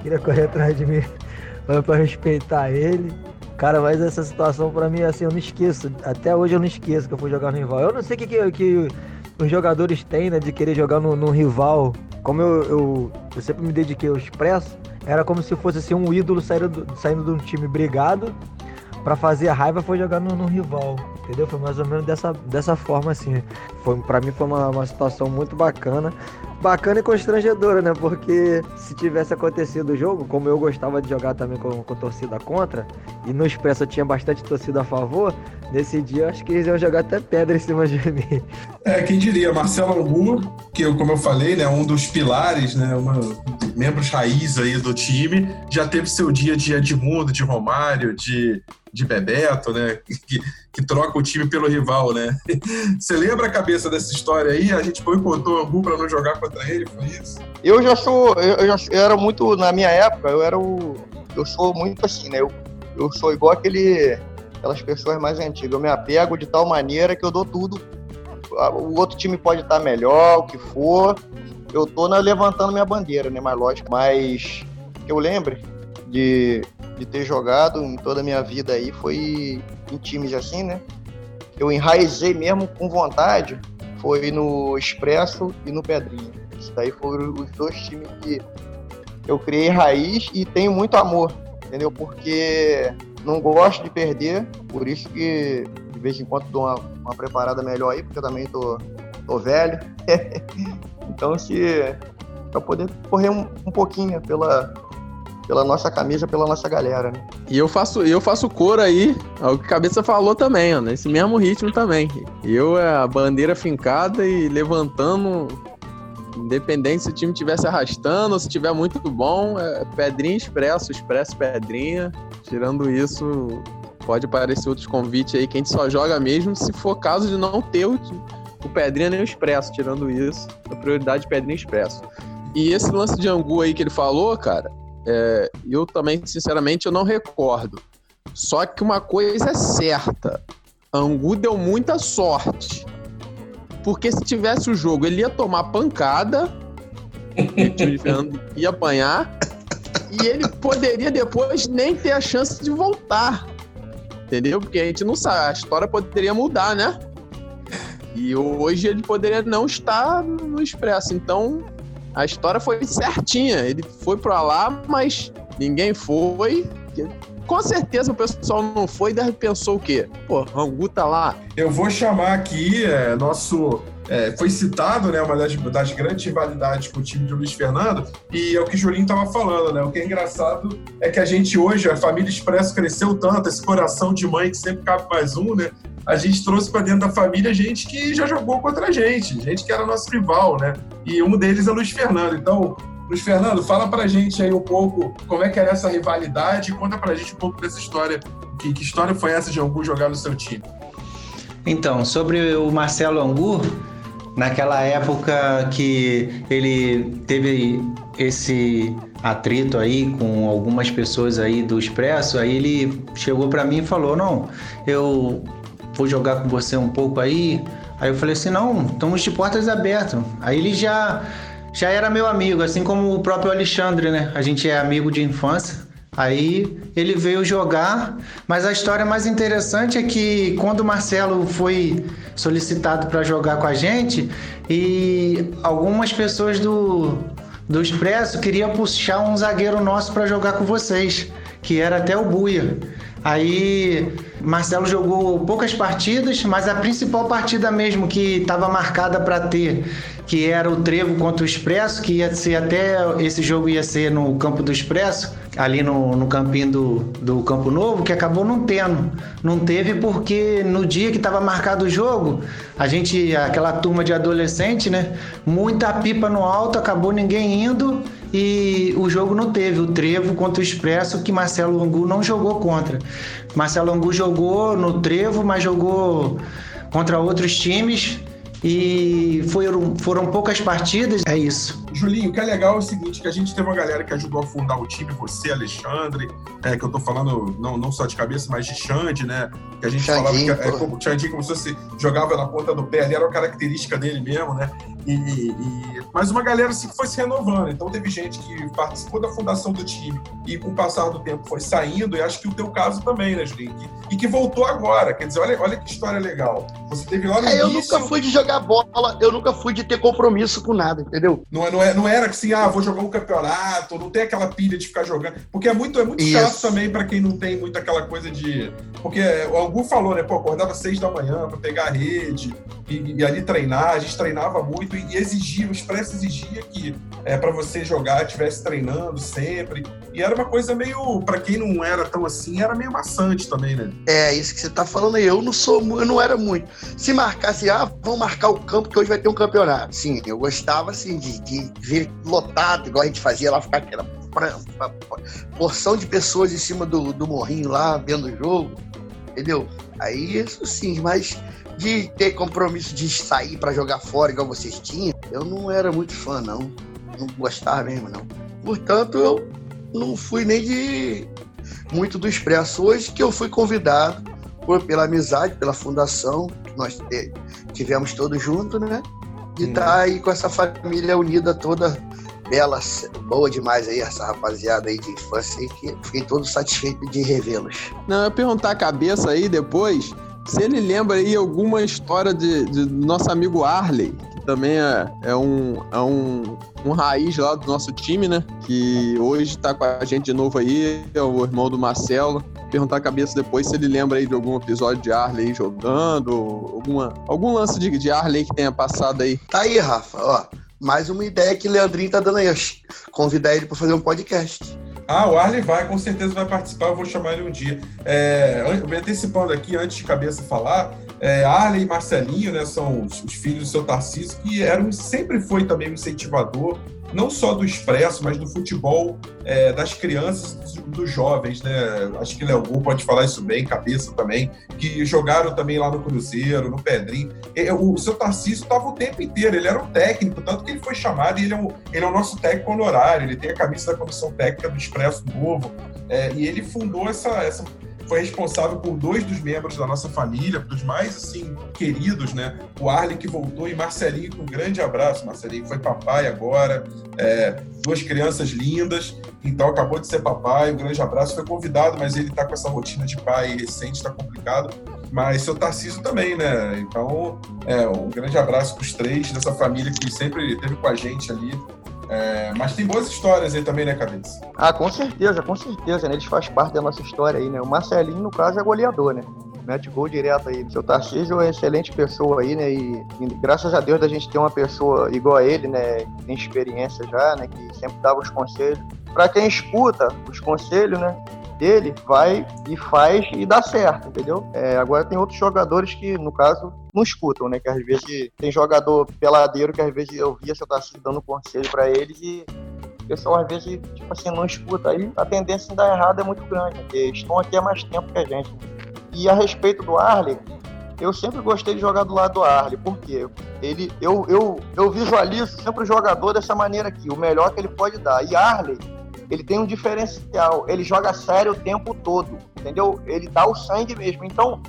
Queria correr atrás de mim pra respeitar ele. Cara, mas essa situação pra mim, assim, eu não esqueço. Até hoje eu não esqueço que eu fui jogar no rival. Eu não sei o que, que, que os jogadores têm, né, de querer jogar no, no rival. Como eu, eu, eu sempre me dediquei ao expresso, era como se fosse assim, um ídolo saindo, do- saindo de um time brigado pra fazer a raiva foi jogar no, no rival. Entendeu? Foi mais ou menos dessa, dessa forma assim. Foi, pra mim foi uma, uma situação muito bacana. Bacana e constrangedora, né? Porque se tivesse acontecido o jogo, como eu gostava de jogar também com, com torcida contra, e no Expresso eu tinha bastante torcida a favor, nesse dia acho que eles iam jogar até pedra em cima de mim. É, quem diria, Marcelo Angu, que eu, como eu falei, né, um dos pilares, né, uma, membros raiz aí do time, já teve seu dia de Edmundo, de Romário, de, de Bebeto, né, que, troca o time pelo rival, né. Você lembra a cabeça dessa história aí? A gente boicotou o Angu para não jogar contra ele, foi isso? Eu já sou, eu, já eu era muito, na minha época, eu era o, eu sou muito assim, né? Eu, eu sou igual aquele, aquelas pessoas mais antigas. Eu me apego de tal maneira que eu dou tudo. O outro time pode estar melhor, o que for. Eu tô levantando minha bandeira, né? Mais lógico. Mas que eu lembre de, de ter jogado em toda a minha vida aí foi em times assim, né? Eu enraizei mesmo com vontade foi no Expresso e no Pedrinho. Isso daí foram os dois times que eu criei raiz e tenho muito amor, entendeu? Porque não gosto de perder, por isso que de vez em quando dou uma, uma preparada melhor aí, porque eu também tô, tô velho. então, se para poder correr um, um pouquinho pela, pela nossa camisa, pela nossa galera, né? E eu faço, eu faço cor aí, é o que a cabeça falou também, ó, nesse mesmo ritmo também. Eu é a bandeira fincada e levantando, independente se o time estiver se arrastando, se estiver muito bom, é pedrinha expresso, expresso pedrinha. Tirando isso, pode aparecer outros convites aí que a gente só joga mesmo se for caso de não ter o, o pedrinha nem o expresso. Tirando isso, a prioridade é pedrinha expresso. E esse lance de angu aí que ele falou, cara, é, eu também, sinceramente, eu não recordo. Só que uma coisa é certa: Angu deu muita sorte. Porque se tivesse o jogo, ele ia tomar pancada, ia apanhar, e ele poderia depois nem ter a chance de voltar. Entendeu? Porque a gente não sabe, a história poderia mudar, né? E hoje ele poderia não estar no Expresso. Então, a história foi certinha. Ele foi pra lá, mas ninguém foi. Com certeza o pessoal não foi e pensou o quê? Pô, Rangu tá lá. Eu vou chamar aqui é, nosso. É, foi citado, né, uma das, das, grandes rivalidades com o time de Luiz Fernando, e é o que o Julinho estava falando, né? O que é engraçado é que a gente hoje, a família Expresso cresceu tanto, esse coração de mãe que sempre cabe mais um, né? A gente trouxe para dentro da família gente que já jogou contra a gente, gente que era nosso rival, né? E um deles é Luiz Fernando. Então, Luiz Fernando, fala pra gente aí um pouco como é que era essa rivalidade conta pra gente um pouco dessa história. Que, que história foi essa de Angu jogar no seu time? Então, sobre o Marcelo Angu, naquela época que ele teve esse atrito aí com algumas pessoas aí do Expresso, aí ele chegou para mim e falou: "Não, eu vou jogar com você um pouco aí. Aí eu falei assim, não, estamos de portas abertas. Aí ele já, já era meu amigo, assim como o próprio Alexandre, né? A gente é amigo de infância. Aí ele veio jogar, mas a história mais interessante é que quando o Marcelo foi solicitado para jogar com a gente, e algumas pessoas do, do Expresso queriam puxar um zagueiro nosso para jogar com vocês, que era até o Buia. Aí Marcelo jogou poucas partidas, mas a principal partida mesmo que estava marcada para ter, que era o Trevo contra o Expresso, que ia ser até esse jogo ia ser no campo do Expresso, ali no, no campinho do, do Campo Novo, que acabou não tendo. Não teve porque no dia que estava marcado o jogo, a gente, aquela turma de adolescente, né? Muita pipa no alto, acabou ninguém indo e o jogo não teve. O Trevo contra o Expresso, que Marcelo Angu não jogou contra. Marcelo Angu jogou no Trevo, mas jogou contra outros times e foram, foram poucas partidas, é isso. Julinho, o que é legal é o seguinte, que a gente teve uma galera que ajudou a fundar o time, você, Alexandre, é, que eu tô falando não, não só de cabeça, mas de Xande, né? Que a gente Xandinho, falava que é, como, o Xandinho, como se você jogava na ponta do pé, ali era uma característica dele mesmo, né? E, e, mas uma galera assim que foi se renovando. Então teve gente que participou da fundação do time e com o passar do tempo foi saindo, e acho que o teu caso também, né, Julinho? E que voltou agora. Quer dizer, olha, olha que história legal. Você teve lá no é, início... Eu nunca fui de jogar bola, eu nunca fui de ter compromisso com nada, entendeu? Não, é, não, é, não era assim, ah, vou jogar um campeonato, não tem aquela pilha de ficar jogando. Porque é muito, é muito chato também para quem não tem muito aquela coisa de. Porque o Angu falou, né? Pô, acordava seis da manhã para pegar a rede e, e, ali treinar. A gente treinava muito e exigia, o Expresso exigia que é, para você jogar estivesse treinando sempre. E era uma coisa meio, para quem não era tão assim, era meio maçante também, né? É, isso que você tá falando aí. Eu não sou, eu não era muito. Se marcasse, ah, vamos marcar o campo que hoje vai ter um campeonato. Sim, eu gostava assim de, de ver lotado, igual a gente fazia lá, ficar aquela porção de pessoas em cima do, do morrinho lá, vendo o jogo, entendeu? Aí isso sim, mas de ter compromisso de sair para jogar fora igual vocês tinham, eu não era muito fã, não. Não gostava mesmo, não. Portanto, eu não fui nem de muito do Expresso. Hoje que eu fui convidado por, pela amizade, pela fundação, que nós tivemos todos juntos, né? De estar hum. tá aí com essa família unida toda, bela, boa demais aí, essa rapaziada aí de infância aí, que fiquei todo satisfeito de revê-los. Não, eu perguntar a cabeça aí depois, se ele lembra aí alguma história de, de nosso amigo Arley, também é, é, um, é um, um raiz lá do nosso time, né? Que hoje tá com a gente de novo aí, é o irmão do Marcelo. Perguntar a cabeça depois se ele lembra aí de algum episódio de Arley jogando, alguma, algum lance de, de Arley que tenha passado aí. Tá aí, Rafa, ó. Mais uma ideia que o Leandrinho tá dando aí. Convidar ele para fazer um podcast. Ah, o Arley vai, com certeza vai participar, eu vou chamar ele um dia. É, me antecipando aqui, antes de cabeça falar, é, Arley e Marcelinho, né, são os, os filhos do seu Tarcísio, que eram, sempre foi também um incentivador não só do expresso, mas do futebol é, das crianças dos jovens, né? Acho que Léo Gol pode falar isso bem, cabeça também, que jogaram também lá no Cruzeiro, no Pedrinho. O seu Tarcísio estava o tempo inteiro, ele era um técnico, tanto que ele foi chamado e ele é, um, ele é o nosso técnico honorário, ele tem a camisa da comissão técnica do Expresso Novo, é, e ele fundou essa, essa foi responsável por dois dos membros da nossa família, dos mais assim queridos, né? O Arley que voltou e Marcelinho com um grande abraço. Marcelinho foi papai agora, é, duas crianças lindas, então acabou de ser papai. Um grande abraço. Foi convidado, mas ele está com essa rotina de pai recente, está complicado. Mas seu Tarcísio também, né? Então, é, um grande abraço para os três dessa família que sempre esteve com a gente ali é, mas tem boas histórias aí também, né, Cabeça? Ah, com certeza, com certeza, né? Eles fazem parte da nossa história aí, né? O Marcelinho, no caso, é goleador, né? Mete gol direto aí. Seu Tarcísio é uma excelente pessoa aí, né? E, e, graças a Deus a gente tem uma pessoa igual a ele, né? Tem experiência já, né? Que sempre dava os conselhos. Para quem escuta os conselhos, né? dele, vai e faz e dá certo, entendeu? É, agora tem outros jogadores que, no caso, não escutam, né? Que às vezes tem jogador peladeiro que às vezes eu via seu Tarcísio dando conselho para eles e o pessoal às vezes, tipo assim, não escuta. Aí a tendência em dar errado é muito grande, porque estão aqui há mais tempo que a gente. E a respeito do Arley, eu sempre gostei de jogar do lado do Arley, porque ele, eu, eu, eu visualizo sempre o jogador dessa maneira aqui, o melhor que ele pode dar. E Arley, ele tem um diferencial, ele joga sério o tempo todo, entendeu? Ele dá o sangue mesmo. Então,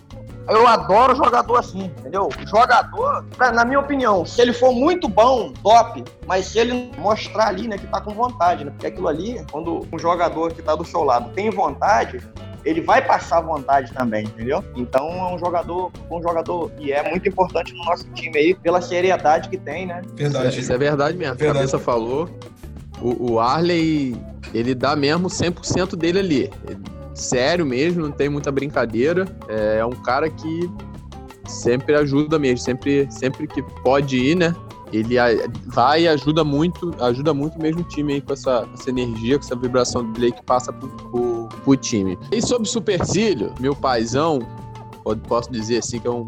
eu adoro jogador assim, entendeu? Jogador, na minha opinião, se ele for muito bom, top, mas se ele mostrar ali, né, que tá com vontade, né? Porque aquilo ali, quando um jogador que tá do seu lado tem vontade, ele vai passar vontade também, entendeu? Então é um jogador, um jogador e é muito importante no nosso time aí pela seriedade que tem, né? Verdade. Isso é verdade mesmo. Verdade. A cabeça falou. O, o Arley ele dá mesmo 100% dele ali. Sério mesmo, não tem muita brincadeira. É um cara que sempre ajuda mesmo, sempre, sempre que pode ir, né? Ele vai e ajuda muito, ajuda muito mesmo o time aí com essa, essa energia, com essa vibração dele que passa pro, pro, pro time. E sobre o Supercílio, meu paizão, posso dizer assim que é um,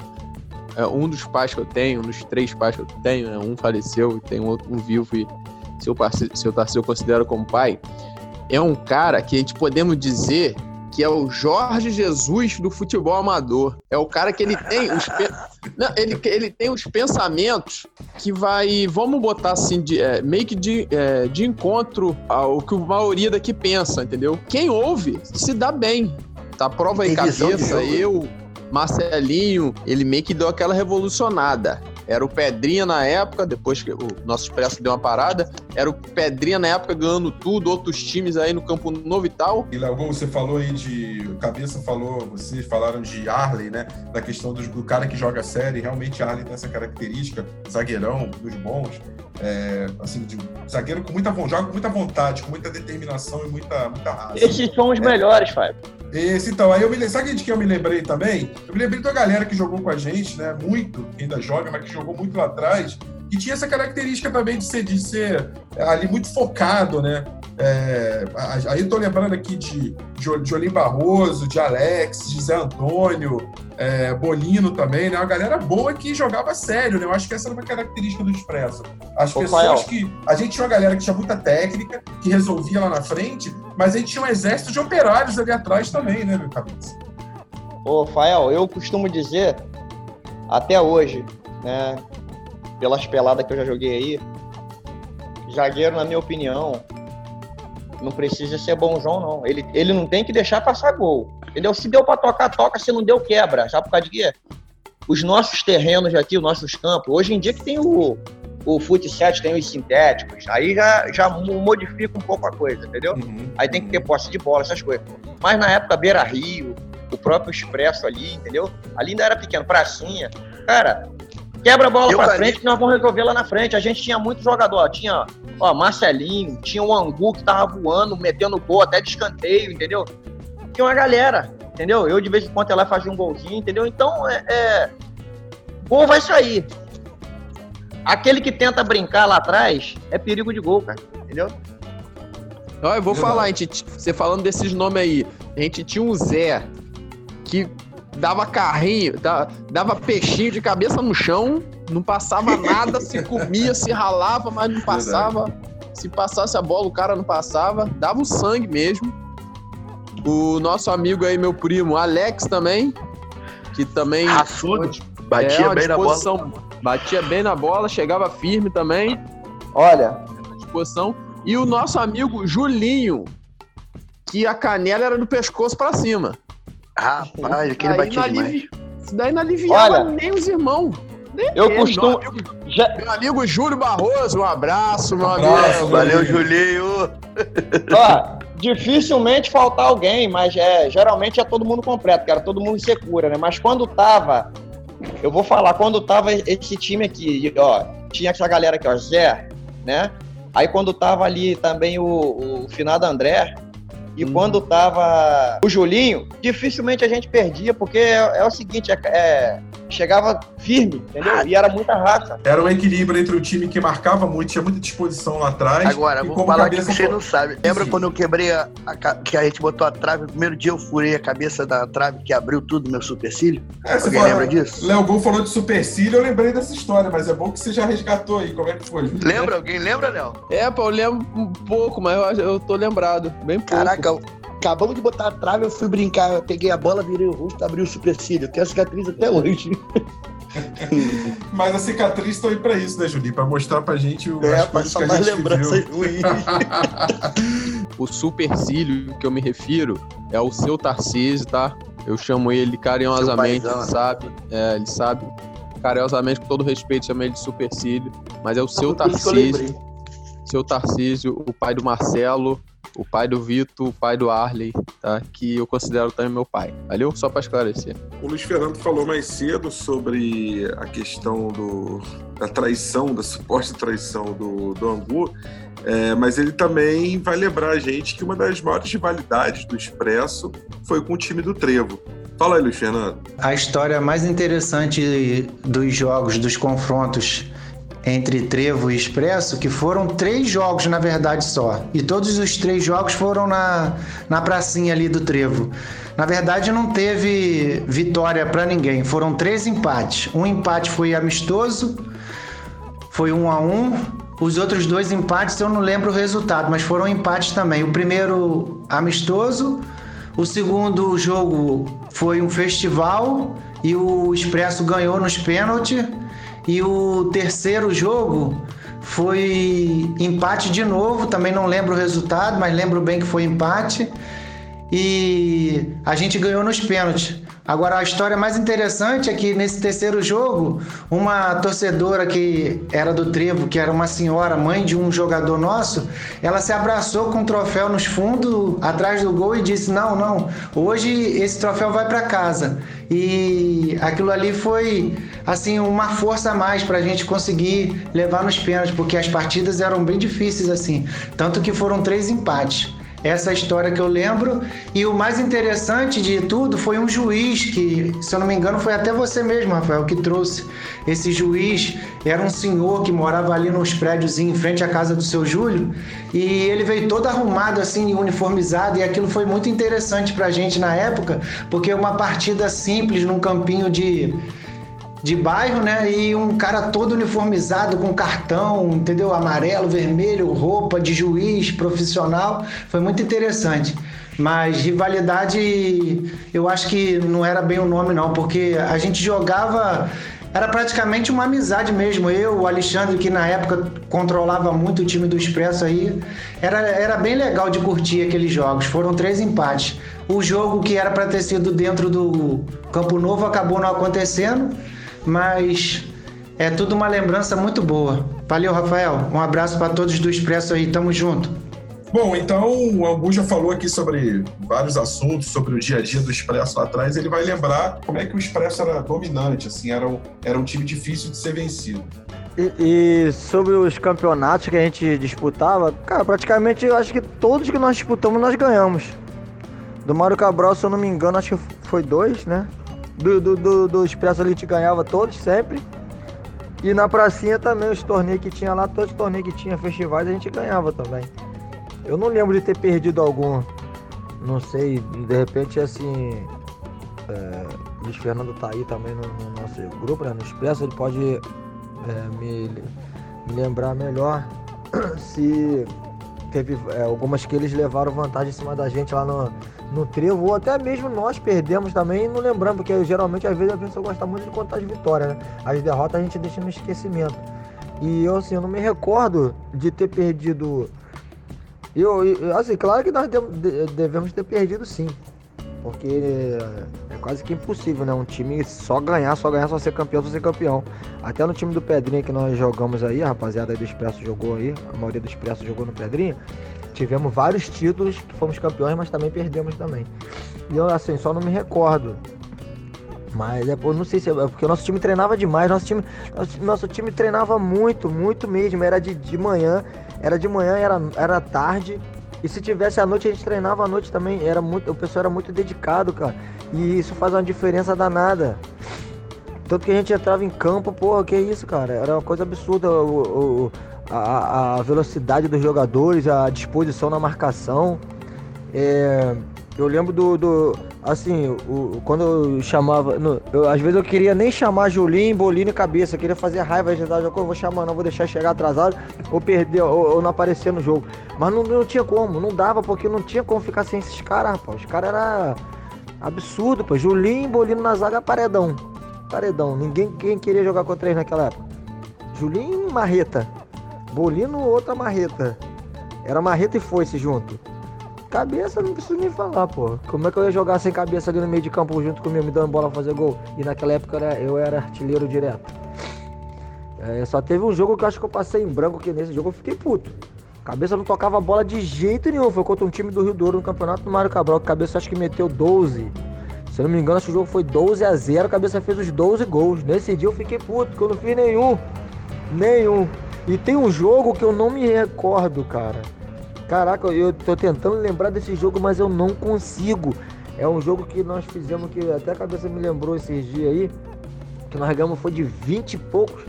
é um dos pais que eu tenho, um dos três pais que eu tenho, né? um faleceu e tem outro um vivo e seu, seu Tarcísio eu considero como pai é um cara que a gente podemos dizer que é o Jorge Jesus do futebol amador. É o cara que ele tem os. Não, ele, ele tem os pensamentos que vai, vamos botar assim, de, é, meio que de, é, de encontro ao que a maioria daqui pensa, entendeu? Quem ouve se dá bem. Tá prova aí cabeça, eu, Marcelinho, ele meio que deu aquela revolucionada. Era o Pedrinha na época, depois que o nosso Expresso deu uma parada, era o Pedrinha na época ganhando tudo, outros times aí no Campo Novo e tal. E Léo, você falou aí de. Cabeça falou, vocês falaram de Arley, né? Da questão do, do cara que joga série. Realmente, Arley tem essa característica, zagueirão dos bons. É, assim, de, zagueiro com muita, joga com muita vontade, com muita determinação e muita, muita raça. Esses são os é. melhores, Fábio. Esse, então, aí eu me sabe de que eu me lembrei também? Eu me lembrei da galera que jogou com a gente, né? Muito, ainda joga, mas que jogou muito lá atrás, e tinha essa característica também de ser, de ser ali muito focado, né? É, aí eu tô lembrando aqui de, de Olim Barroso, de Alex, de Zé Antônio, é, Bolino também, né? Uma galera boa que jogava sério, né? Eu acho que essa era uma característica do Expresso. As Ô, pessoas que. A gente tinha uma galera que tinha muita técnica, que resolvia lá na frente, mas a gente tinha um exército de operários ali atrás também, né, meu cabeça? Ô, Fael, eu costumo dizer, até hoje, né? Pelas peladas que eu já joguei aí, zagueiro, na minha opinião, não precisa ser bonzão, não. Ele, ele não tem que deixar passar gol. Entendeu? Se deu para tocar, toca. Se não deu, quebra. Já por causa de quê? Os nossos terrenos aqui, os nossos campos, hoje em dia que tem o, o Fut 7 tem os sintéticos, aí já, já modifica um pouco a coisa, entendeu? Uhum. Aí tem que ter posse de bola, essas coisas. Mas na época Beira Rio, o próprio Expresso ali, entendeu? Ali ainda era pequeno, pracinha. Cara, Quebra a bola Eu pra frente que nós vamos resolver lá na frente. A gente tinha muito jogador. Tinha, ó, Marcelinho, tinha o Angu que tava voando, metendo gol até de escanteio, entendeu? Tinha uma galera, entendeu? Eu de vez em quando ia lá e fazia um golzinho, entendeu? Então, é, é... Gol vai sair. Aquele que tenta brincar lá atrás é perigo de gol, cara. Entendeu? Ó, eu vou falar, a gente, você falando desses nomes aí, a gente tinha um Zé que dava carrinho, da- dava peixinho de cabeça no chão, não passava nada, se comia, se ralava, mas não passava. Se passasse a bola, o cara não passava, dava o sangue mesmo. O nosso amigo aí, meu primo, Alex também, que também Raçudo. Batia é bem na bola. batia bem na bola, chegava firme também Olha, disposição. E o nosso amigo Julinho, que a canela era do pescoço pra cima. Rapaz, aquele Aí batia alivi- Isso daí não aliviava Olha, nem os irmãos. Nem eu ele. costumo- Meu amigo, já, meu amigo Júlio Barroso, um abraço, meu Abraço, amigo. Valeu, Julinho. Ó, dificilmente faltar alguém, mas é, geralmente é todo mundo completo, cara. Todo mundo se cura, né? Mas quando tava. Eu vou falar, quando tava esse time aqui, ó, tinha essa galera aqui, ó, Zé, né? Aí quando tava ali também o, o finado André, e quando tava o Julinho, dificilmente a gente perdia, porque é, é o seguinte, é- é, chegava firme, entendeu? E era muita raça. Era um equilíbrio entre o time que marcava muito, tinha muita disposição lá atrás. Agora, vou como falar que cabeça você não sabe. Lembra Sim. quando eu quebrei a, a que a gente botou a trave? No primeiro dia eu furei a cabeça da trave que abriu tudo meu supercílio. É, você Alguém fala- lembra disso? Léo Gol falou de supercílio, eu lembrei dessa história, mas é bom que você já resgatou aí. Como é que foi? Lembra? Alguém lembra, Léo? É, pô, eu lembro um pouco, mas eu, eu tô lembrado. Bem pouco. Caraca, acabamos de botar a trave, eu fui brincar, eu peguei a bola, virei o rosto, abri o supercílio. Tenho a cicatriz até hoje. Mas a cicatriz estão aí pra isso, né, Julinho? Pra mostrar pra gente o, É, as que a mais gente lembranças ruins. O supercílio que eu me refiro é o seu Tarcísio, tá? Eu chamo ele carinhosamente, ele né? sabe, é, ele sabe, carinhosamente, com todo respeito, chamo ele de supercílio, mas é o seu Tarcísio, seu Tarcísio, o pai do Marcelo, o pai do Vitor, o pai do Arley, tá? Que eu considero também meu pai. Valeu? Só pra esclarecer. O Luiz Fernando falou mais cedo sobre a questão do, da traição, da suposta traição do, do Angu, é, mas ele também vai lembrar a gente que uma das maiores rivalidades do Expresso foi com o time do Trevo. Fala aí, Luiz Fernando. A história mais interessante dos jogos, dos confrontos entre Trevo e Expresso, que foram três jogos na verdade só. E todos os três jogos foram na, na pracinha ali do Trevo. Na verdade, não teve vitória para ninguém. Foram três empates. Um empate foi amistoso, foi um a um. Os outros dois empates eu não lembro o resultado, mas foram empates também. O primeiro amistoso, o segundo jogo foi um festival e o Expresso ganhou nos pênaltis. E o terceiro jogo foi empate de novo, também não lembro o resultado, mas lembro bem que foi empate. E a gente ganhou nos pênaltis. Agora, a história mais interessante é que nesse terceiro jogo, uma torcedora que era do Trevo, que era uma senhora, mãe de um jogador nosso, ela se abraçou com o troféu nos fundos, atrás do gol, e disse: Não, não, hoje esse troféu vai para casa. E aquilo ali foi, assim, uma força a mais para a gente conseguir levar nos pênaltis, porque as partidas eram bem difíceis, assim. Tanto que foram três empates. Essa história que eu lembro. E o mais interessante de tudo foi um juiz que, se eu não me engano, foi até você mesmo, Rafael, que trouxe. Esse juiz era um senhor que morava ali nos prédios em frente à casa do seu Júlio. E ele veio todo arrumado, assim, uniformizado. E aquilo foi muito interessante pra gente na época, porque uma partida simples num campinho de de bairro, né? E um cara todo uniformizado com cartão, entendeu? Amarelo, vermelho, roupa de juiz profissional. Foi muito interessante. Mas rivalidade, eu acho que não era bem o nome, não, porque a gente jogava. Era praticamente uma amizade mesmo. Eu, o Alexandre, que na época controlava muito o time do Expresso aí, era, era bem legal de curtir aqueles jogos. Foram três empates. O jogo que era para ter sido dentro do Campo Novo acabou não acontecendo mas é tudo uma lembrança muito boa. Valeu, Rafael. Um abraço para todos do Expresso aí, tamo junto. Bom, então o Angu já falou aqui sobre vários assuntos, sobre o dia a dia do Expresso lá atrás. Ele vai lembrar como é que o Expresso era dominante, assim, era um, era um time difícil de ser vencido. E, e sobre os campeonatos que a gente disputava, cara, praticamente eu acho que todos que nós disputamos nós ganhamos. Do Mário Cabral, se eu não me engano, acho que foi dois, né? Do, do, do, do Expresso a gente ganhava todos, sempre. E na pracinha também, os torneios que tinha lá, todos os torneios que tinha, festivais, a gente ganhava também. Eu não lembro de ter perdido algum. Não sei, de repente assim. É, Luiz Fernando tá aí também no, no nosso grupo, né? No Expresso, ele pode é, me, me, lembrar melhor se teve é, algumas que eles levaram vantagem em cima da gente lá no, no trevo, ou até mesmo nós perdemos também não lembramos, porque geralmente às vezes a pessoa gosta muito de contar as vitórias, né? As derrotas a gente deixa no esquecimento. E eu assim, eu não me recordo de ter perdido eu, eu, assim, claro que nós devemos ter perdido sim. Porque é quase que impossível, né? Um time só ganhar, só ganhar, só ser campeão, só ser campeão. Até no time do Pedrinha que nós jogamos aí, a rapaziada do Expresso jogou aí, a maioria do Expresso jogou no Pedrinha. Tivemos vários títulos fomos campeões, mas também perdemos também. E eu, assim, só não me recordo. Mas é, pô, não sei se é, é porque o nosso time treinava demais. Nosso time, nosso, nosso time treinava muito, muito mesmo. Era de, de manhã era de manhã, era, era tarde. E se tivesse à noite, a gente treinava à noite também. Era muito, o pessoal era muito dedicado, cara. E isso faz uma diferença danada. Tanto que a gente entrava em campo, porra, que isso, cara? Era uma coisa absurda. O, o a, a, velocidade dos jogadores, a disposição na marcação. É, eu lembro do, do, assim, o, quando eu chamava. No, eu, às vezes eu queria nem chamar Julinho, Bolinho e cabeça, eu queria fazer raiva de dar eu vou chamar, não vou deixar chegar atrasado ou perder, ou, ou não aparecer no jogo. Mas não, não tinha como, não dava, porque não tinha como ficar sem esses caras, rapaz. Os caras eram absurdo, pô. Julinho, Bolino na zaga, paredão. Paredão. Ninguém queria jogar com três naquela época. Julinho, marreta. Bolino, outra marreta. Era marreta e foice junto. Cabeça não preciso nem falar, pô. Como é que eu ia jogar sem cabeça ali no meio de campo junto comigo, me dando bola pra fazer gol? E naquela época eu era artilheiro direto. É, só teve um jogo que eu acho que eu passei em branco, que nesse jogo eu fiquei puto. Cabeça não tocava bola de jeito nenhum. Foi contra um time do Rio Douro no campeonato do Mário Cabral. Cabeça acho que meteu 12. Se eu não me engano, esse jogo foi 12 a 0. Cabeça fez os 12 gols. Nesse dia eu fiquei puto, que eu não fiz nenhum. Nenhum. E tem um jogo que eu não me recordo, cara. Caraca, eu tô tentando lembrar desse jogo, mas eu não consigo. É um jogo que nós fizemos que até a cabeça me lembrou esses dias aí. Que nós ganhamos foi de 20 e poucos.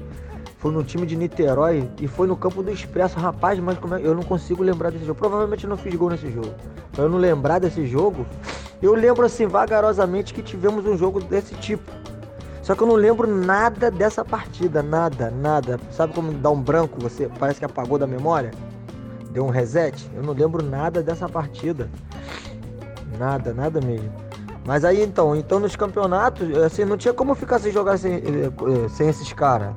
Foi no time de Niterói e foi no campo do Expresso. Rapaz, mas como é? eu não consigo lembrar desse jogo. Provavelmente não fiz gol nesse jogo. Pra eu não lembrar desse jogo, eu lembro assim vagarosamente que tivemos um jogo desse tipo. Só que eu não lembro nada dessa partida, nada, nada. Sabe como dá um branco? Você parece que apagou da memória? deu um reset. Eu não lembro nada dessa partida. Nada, nada mesmo. Mas aí então, então nos campeonatos, assim, não tinha como ficar sem jogar sem, eh, sem esses caras.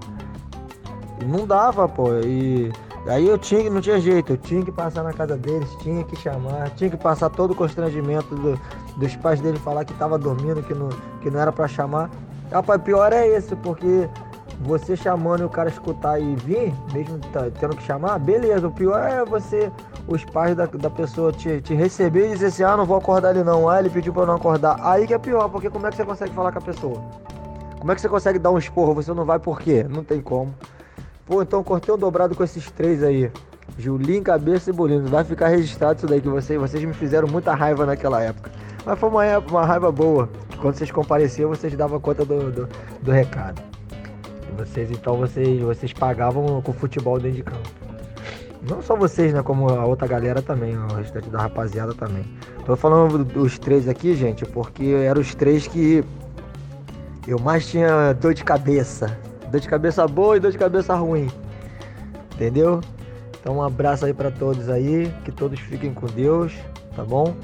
Não dava, pô. E aí eu tinha, não tinha jeito, eu tinha que passar na casa deles, tinha que chamar, tinha que passar todo o constrangimento do, dos pais dele falar que tava dormindo, que não, que não era para chamar. Rapaz, pior é esse, porque você chamando o cara escutar e vir, mesmo tá, tendo que chamar, beleza. O pior é você, os pais da, da pessoa te, te receber e dizer assim, ah, não vou acordar ele não. Ah, ele pediu pra eu não acordar. Aí que é pior, porque como é que você consegue falar com a pessoa? Como é que você consegue dar um esporro? Você não vai por quê? Não tem como. Pô, então cortei um dobrado com esses três aí. Julinho, Cabeça e Bolino. Vai ficar registrado isso daí, que vocês, vocês me fizeram muita raiva naquela época. Mas foi uma, uma raiva boa. Quando vocês compareciam, vocês davam conta do, do, do recado. Vocês então vocês, vocês pagavam com futebol dentro de campo. Não só vocês, né? Como a outra galera também, o restante da rapaziada também. Tô falando dos três aqui, gente, porque eram os três que eu mais tinha dor de cabeça. Dor de cabeça boa e dor de cabeça ruim. Entendeu? Então um abraço aí para todos aí, que todos fiquem com Deus, tá bom?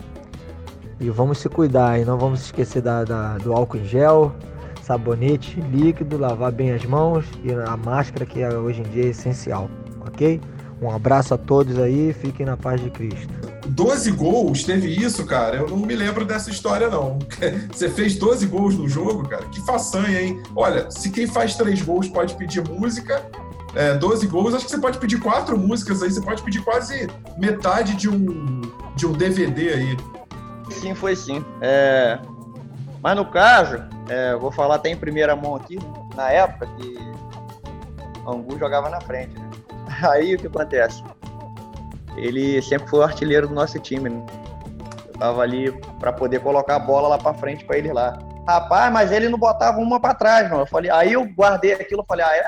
E vamos se cuidar, e não vamos esquecer da, da do álcool em gel, sabonete líquido, lavar bem as mãos e a máscara que é, hoje em dia é essencial, ok? Um abraço a todos aí, fiquem na paz de Cristo. 12 gols, teve isso, cara. Eu não me lembro dessa história, não. Você fez 12 gols no jogo, cara. Que façanha, hein? Olha, se quem faz três gols pode pedir música, é, 12 gols, acho que você pode pedir quatro músicas aí, você pode pedir quase metade de um, de um DVD aí. Sim, foi sim. É... Mas no caso, é, vou falar até em primeira mão aqui, na época que o Angu jogava na frente. Né? Aí o que acontece? Ele sempre foi o artilheiro do nosso time. Né? Eu tava ali para poder colocar a bola lá para frente para ele lá. Rapaz, mas ele não botava uma para trás, não. Eu falei, aí eu guardei aquilo, falei, ah, é?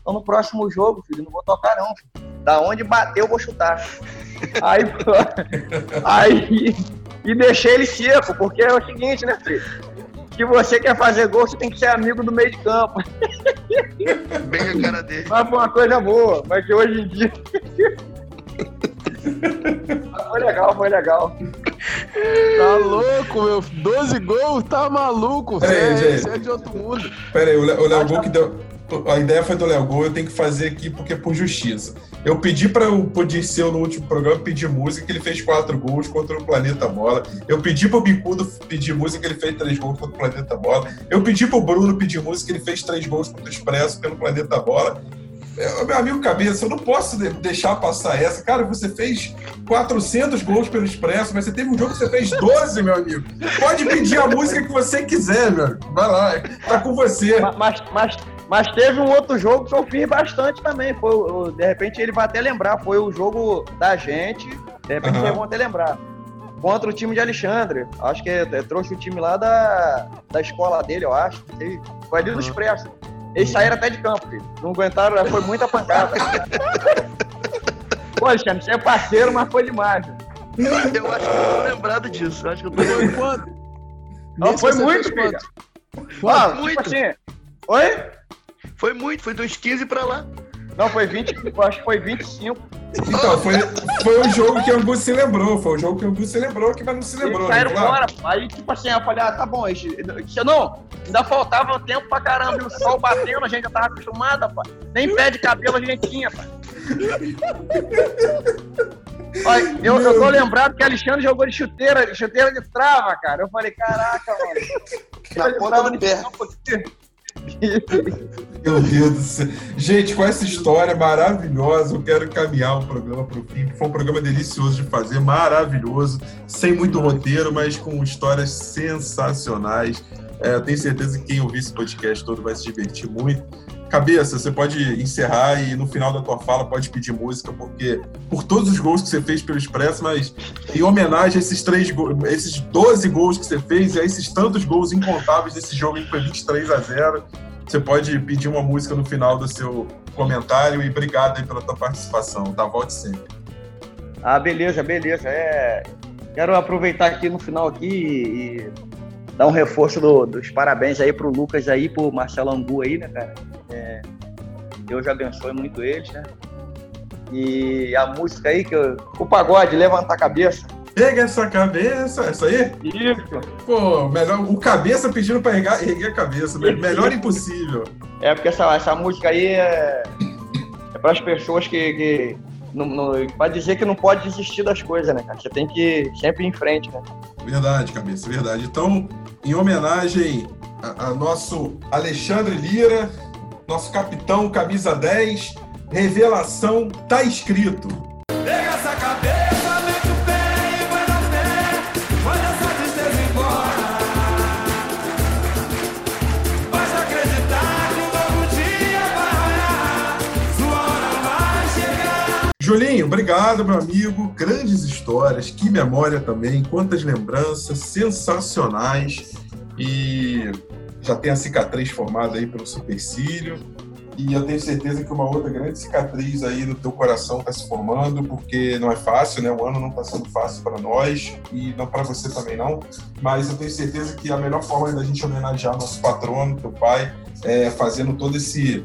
Então no próximo jogo, filho, não vou tocar não. Filho. Da onde bateu, eu vou chutar. aí, aí, e deixei ele seco, porque é o seguinte, né, filho? Se você quer fazer gol, você tem que ser amigo do meio de campo. Bem a cara dele. Mas foi uma coisa boa, mas que hoje em dia. foi legal, foi legal. Tá louco, meu. 12 gols, tá maluco. Você é, é de outro mundo. Pera aí, o Léo Gol que deu a ideia foi do Léo Gol, eu tenho que fazer aqui porque é por justiça. Eu pedi para o Podiceu no último programa pedir música, ele fez quatro gols contra o Planeta Bola. Eu pedi para o Bicudo pedir música, ele fez três gols contra o Planeta Bola. Eu pedi para o Bruno pedir música, ele fez três gols contra o Expresso pelo Planeta Bola. É, meu amigo Cabeça, eu não posso deixar passar essa. Cara, você fez 400 gols pelo Expresso, mas você teve um jogo que você fez 12, meu amigo. Pode pedir a música que você quiser, meu. Vai lá, tá com você. Mas, mas, mas teve um outro jogo que eu fiz bastante também. Foi, de repente ele vai até lembrar. Foi o jogo da gente. De repente uhum. vocês vão até lembrar. Contra o time de Alexandre. Acho que é, trouxe o time lá da, da escola dele, eu acho. Foi ali do Expresso. Eles saíram até de campo, filho. Não aguentaram, foi muita pancada. Pô, Alexandre, você é parceiro, mas foi demais. Eu acho que eu tô lembrado disso. Eu acho que eu tô lembrado. Quanto? Não, foi muito, filho. Ah, tipo muito. Tipo assim, Oi? Foi muito, foi dos 15 pra lá. Não, foi 20, acho que foi 25. Então, foi, foi um jogo que o Angus se lembrou. Foi um jogo que o Angus se lembrou, que mas não se lembrou. Eles saíram né? fora. Aí, tipo assim, eu falei, ah, tá bom. Não, ainda faltava tempo pra caramba. E o sol batendo, a gente já tava acostumada, pai. Nem pé de cabelo a gente tinha, pai. Olha, eu, eu tô lembrado que Alexandre jogou de chuteira, de chuteira de trava, cara. Eu falei, caraca, mano. Na ponta do pé. Meu Deus do céu. Gente, com essa história maravilhosa, eu quero caminhar o programa para o fim. Foi um programa delicioso de fazer, maravilhoso, sem muito roteiro, mas com histórias sensacionais. É, tenho certeza que quem ouvir esse podcast todo vai se divertir muito. Cabeça, você pode encerrar e no final da tua fala pode pedir música, porque por todos os gols que você fez pelo Expresso, mas em homenagem a esses três esses 12 gols que você fez e a esses tantos gols incontáveis desse jogo que foi 23 a 0, você pode pedir uma música no final do seu comentário e obrigado pela tua participação, tá? Volte sempre. Ah, beleza, beleza. É... Quero aproveitar aqui no final aqui e dar um reforço do, dos parabéns aí pro Lucas aí, pro Marcelo Angu aí, né, cara? É, Deus abençoe muito eles, né? E a música aí, que eu, o pagode, levantar a cabeça. Pega essa cabeça, essa aí? Isso. Pô, melhor, o cabeça pedindo pra erguer, erguer a cabeça, melhor impossível. É, porque essa, essa música aí é, é para as pessoas que, que não, não, pra dizer que não pode desistir das coisas, né, cara? Você tem que sempre ir em frente, né? Verdade, cabeça, verdade. Então, em homenagem a, a nosso Alexandre Lira, nosso capitão, camisa 10, revelação tá escrito. Pega essa cabeça, mete o pé e vai na fé, essa tristeza embora. Basta acreditar que um novo dia vai raiar, sua hora vai chegar. Julinho, obrigado, meu amigo. Grandes histórias, que memória também, quantas lembranças sensacionais. E já tem a cicatriz formada aí pelo supercílio. E eu tenho certeza que uma outra grande cicatriz aí no teu coração está se formando, porque não é fácil, né? O ano não está sendo fácil para nós e não para você também não. Mas eu tenho certeza que a melhor forma da gente homenagear nosso patrono, teu pai, é fazendo todo esse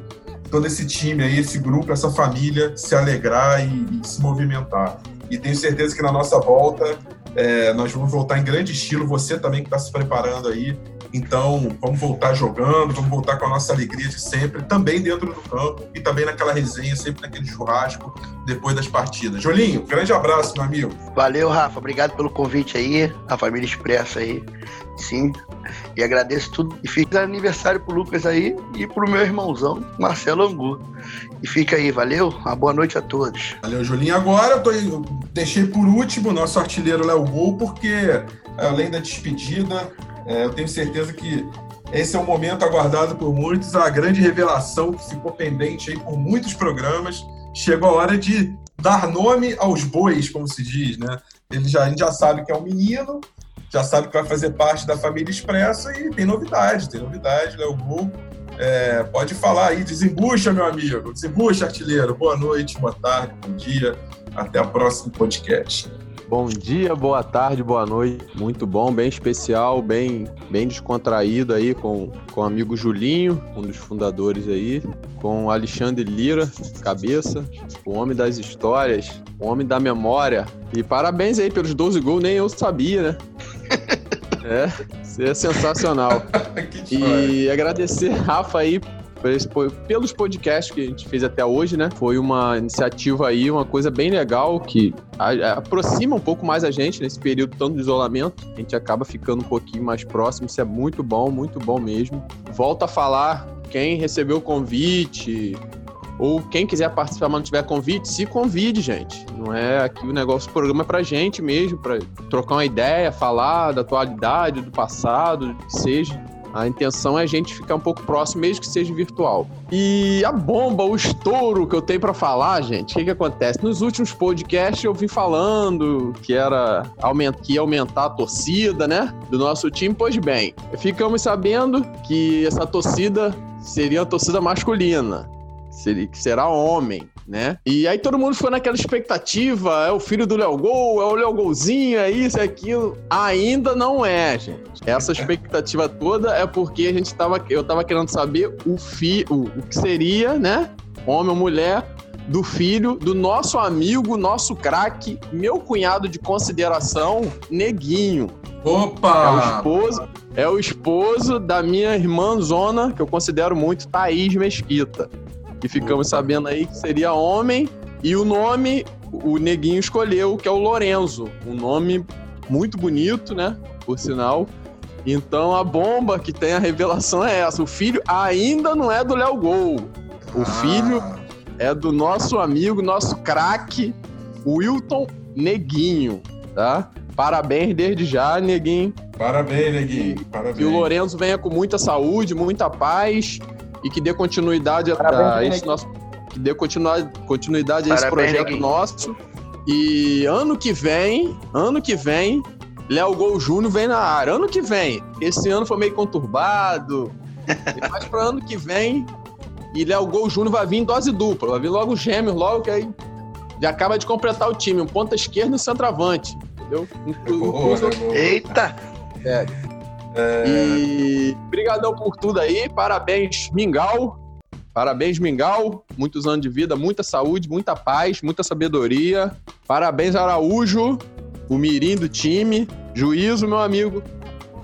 todo esse time aí, esse grupo, essa família se alegrar e, e se movimentar. E tenho certeza que na nossa volta é, nós vamos voltar em grande estilo. Você também que está se preparando aí Então, vamos voltar jogando, vamos voltar com a nossa alegria de sempre, também dentro do campo e também naquela resenha, sempre naquele churrasco depois das partidas. Jolinho, grande abraço, meu amigo. Valeu, Rafa. Obrigado pelo convite aí, a família Expressa aí. Sim. E agradeço tudo. E fica aniversário pro Lucas aí e pro meu irmãozão, Marcelo Angu. E fica aí, valeu? Uma boa noite a todos. Valeu, Julinho. Agora eu, tô, eu deixei por último o nosso artilheiro Léo Gol, porque além da despedida, é, eu tenho certeza que esse é um momento aguardado por muitos, a grande revelação que ficou pendente aí por muitos programas. Chegou a hora de dar nome aos bois, como se diz, né? Ele já, a gente já sabe que é um menino, já sabe que vai fazer parte da família Expressa e tem novidade, tem novidade, Léo Gol. É, pode falar aí, desembucha, meu amigo, desembucha, artilheiro. Boa noite, boa tarde, bom dia, até o próximo podcast. Bom dia, boa tarde, boa noite. Muito bom, bem especial, bem, bem descontraído aí com, com o amigo Julinho, um dos fundadores aí, com Alexandre Lira, cabeça, o homem das histórias, o homem da memória. E parabéns aí pelos 12 gols, nem eu sabia, né? É, isso é sensacional. e agradecer, Rafa, aí pelos podcasts que a gente fez até hoje, né? Foi uma iniciativa aí, uma coisa bem legal que aproxima um pouco mais a gente nesse período tanto de isolamento. A gente acaba ficando um pouquinho mais próximo. Isso é muito bom, muito bom mesmo. Volta a falar quem recebeu o convite, ou quem quiser participar, mas não tiver convite, se convide, gente. Não é aqui o negócio, o programa é pra gente mesmo, para trocar uma ideia, falar da atualidade, do passado, que seja. A intenção é a gente ficar um pouco próximo, mesmo que seja virtual. E a bomba, o estouro que eu tenho para falar, gente, o que, que acontece? Nos últimos podcasts eu vim falando que era que ia aumentar a torcida, né? Do nosso time. Pois bem, ficamos sabendo que essa torcida seria a torcida masculina. que será homem né? E aí todo mundo foi naquela expectativa, é o filho do Léo Gol, é o Léo Golzinho, é isso, é aquilo. Ainda não é, gente. Essa expectativa toda é porque a gente tava, eu tava querendo saber o, fi, o, o que seria, né? Homem ou mulher, do filho do nosso amigo, nosso craque, meu cunhado de consideração, Neguinho. Opa! É o esposo, é o esposo da minha irmã Zona, que eu considero muito, Thaís Mesquita. E ficamos sabendo aí que seria homem. E o nome, o neguinho escolheu, que é o Lorenzo. Um nome muito bonito, né? Por sinal. Então a bomba que tem a revelação é essa. O filho ainda não é do Léo Gol. O ah. filho é do nosso amigo, nosso craque, Wilton Neguinho, tá? Parabéns desde já, Neguinho. Parabéns, Neguinho. Parabéns. Que o Lorenzo venha com muita saúde, muita paz e que dê continuidade Parabéns, a, esse nosso que dê continuidade, continuidade a esse Parabéns, projeto Neguinho. nosso. E ano que vem, ano que vem, Léo Gol Júnior vem na área. Ano que vem. Esse ano foi meio conturbado. mas para ano que vem, e Léo Gol Júnior vai vir em dose dupla. Vai vir logo gêmeos, logo que aí já acaba de completar o time. Um ponta esquerda e um centroavante. Entendeu? Eita! É. É... E por tudo aí, parabéns Mingau, parabéns Mingau, muitos anos de vida, muita saúde, muita paz, muita sabedoria. Parabéns Araújo, o mirim do time, juízo meu amigo.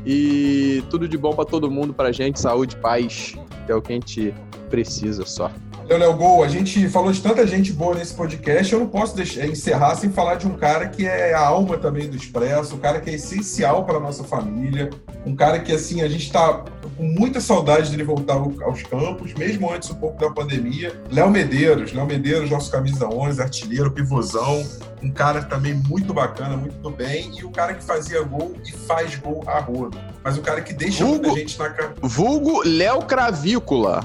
E tudo de bom para todo mundo, pra gente, saúde, paz, que é o que a gente precisa só. Léo Léo Gol, a gente falou de tanta gente boa nesse podcast, eu não posso deixar, encerrar sem falar de um cara que é a alma também do Expresso, um cara que é essencial para nossa família, um cara que, assim, a gente está com muita saudade dele voltar aos campos, mesmo antes um pouco da pandemia. Léo Medeiros, Léo Medeiros, nosso camisa 11, artilheiro, pivôzão, um cara também muito bacana, muito do bem, e o cara que fazia gol e faz gol a rodo. Mas o cara que deixa vulgo, muita gente na cara. Vulgo Léo Cravícola.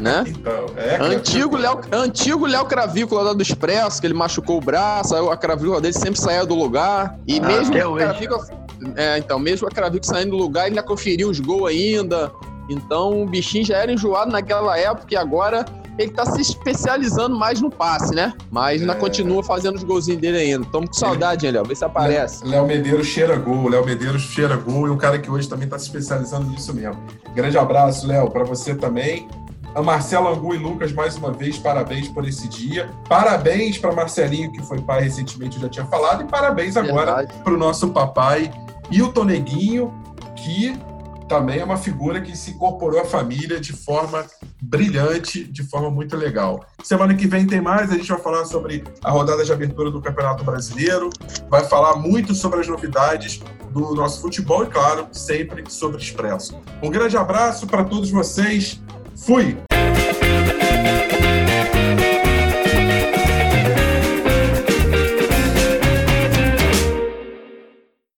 né? então, é, antigo Léo, antigo Léo Cravícola lá do Expresso, que ele machucou o braço, a cravícula dele sempre saía do lugar. E ah, mesmo o cravícula, é, então, mesmo a cravícula saindo do lugar, ele ainda conferiu os gols ainda. Então o bichinho já era enjoado naquela época e agora ele tá se especializando mais no passe, né? Mas ainda é... continua fazendo os golzinhos dele ainda. Tamo com saudade, hein, Léo? Vê se aparece. Léo Medeiros cheira gol, Léo Medeiros cheira gol e um cara que hoje também tá se especializando nisso mesmo. Grande abraço, Léo, para você também. A Marcela Angu e Lucas, mais uma vez, parabéns por esse dia. Parabéns para Marcelinho, que foi pai recentemente, eu já tinha falado. E parabéns agora para o nosso papai Hilton Neguinho, que também é uma figura que se incorporou à família de forma brilhante, de forma muito legal. Semana que vem tem mais, a gente vai falar sobre a rodada de abertura do Campeonato Brasileiro, vai falar muito sobre as novidades do nosso futebol e, claro, sempre sobre Expresso. Um grande abraço para todos vocês. Fui!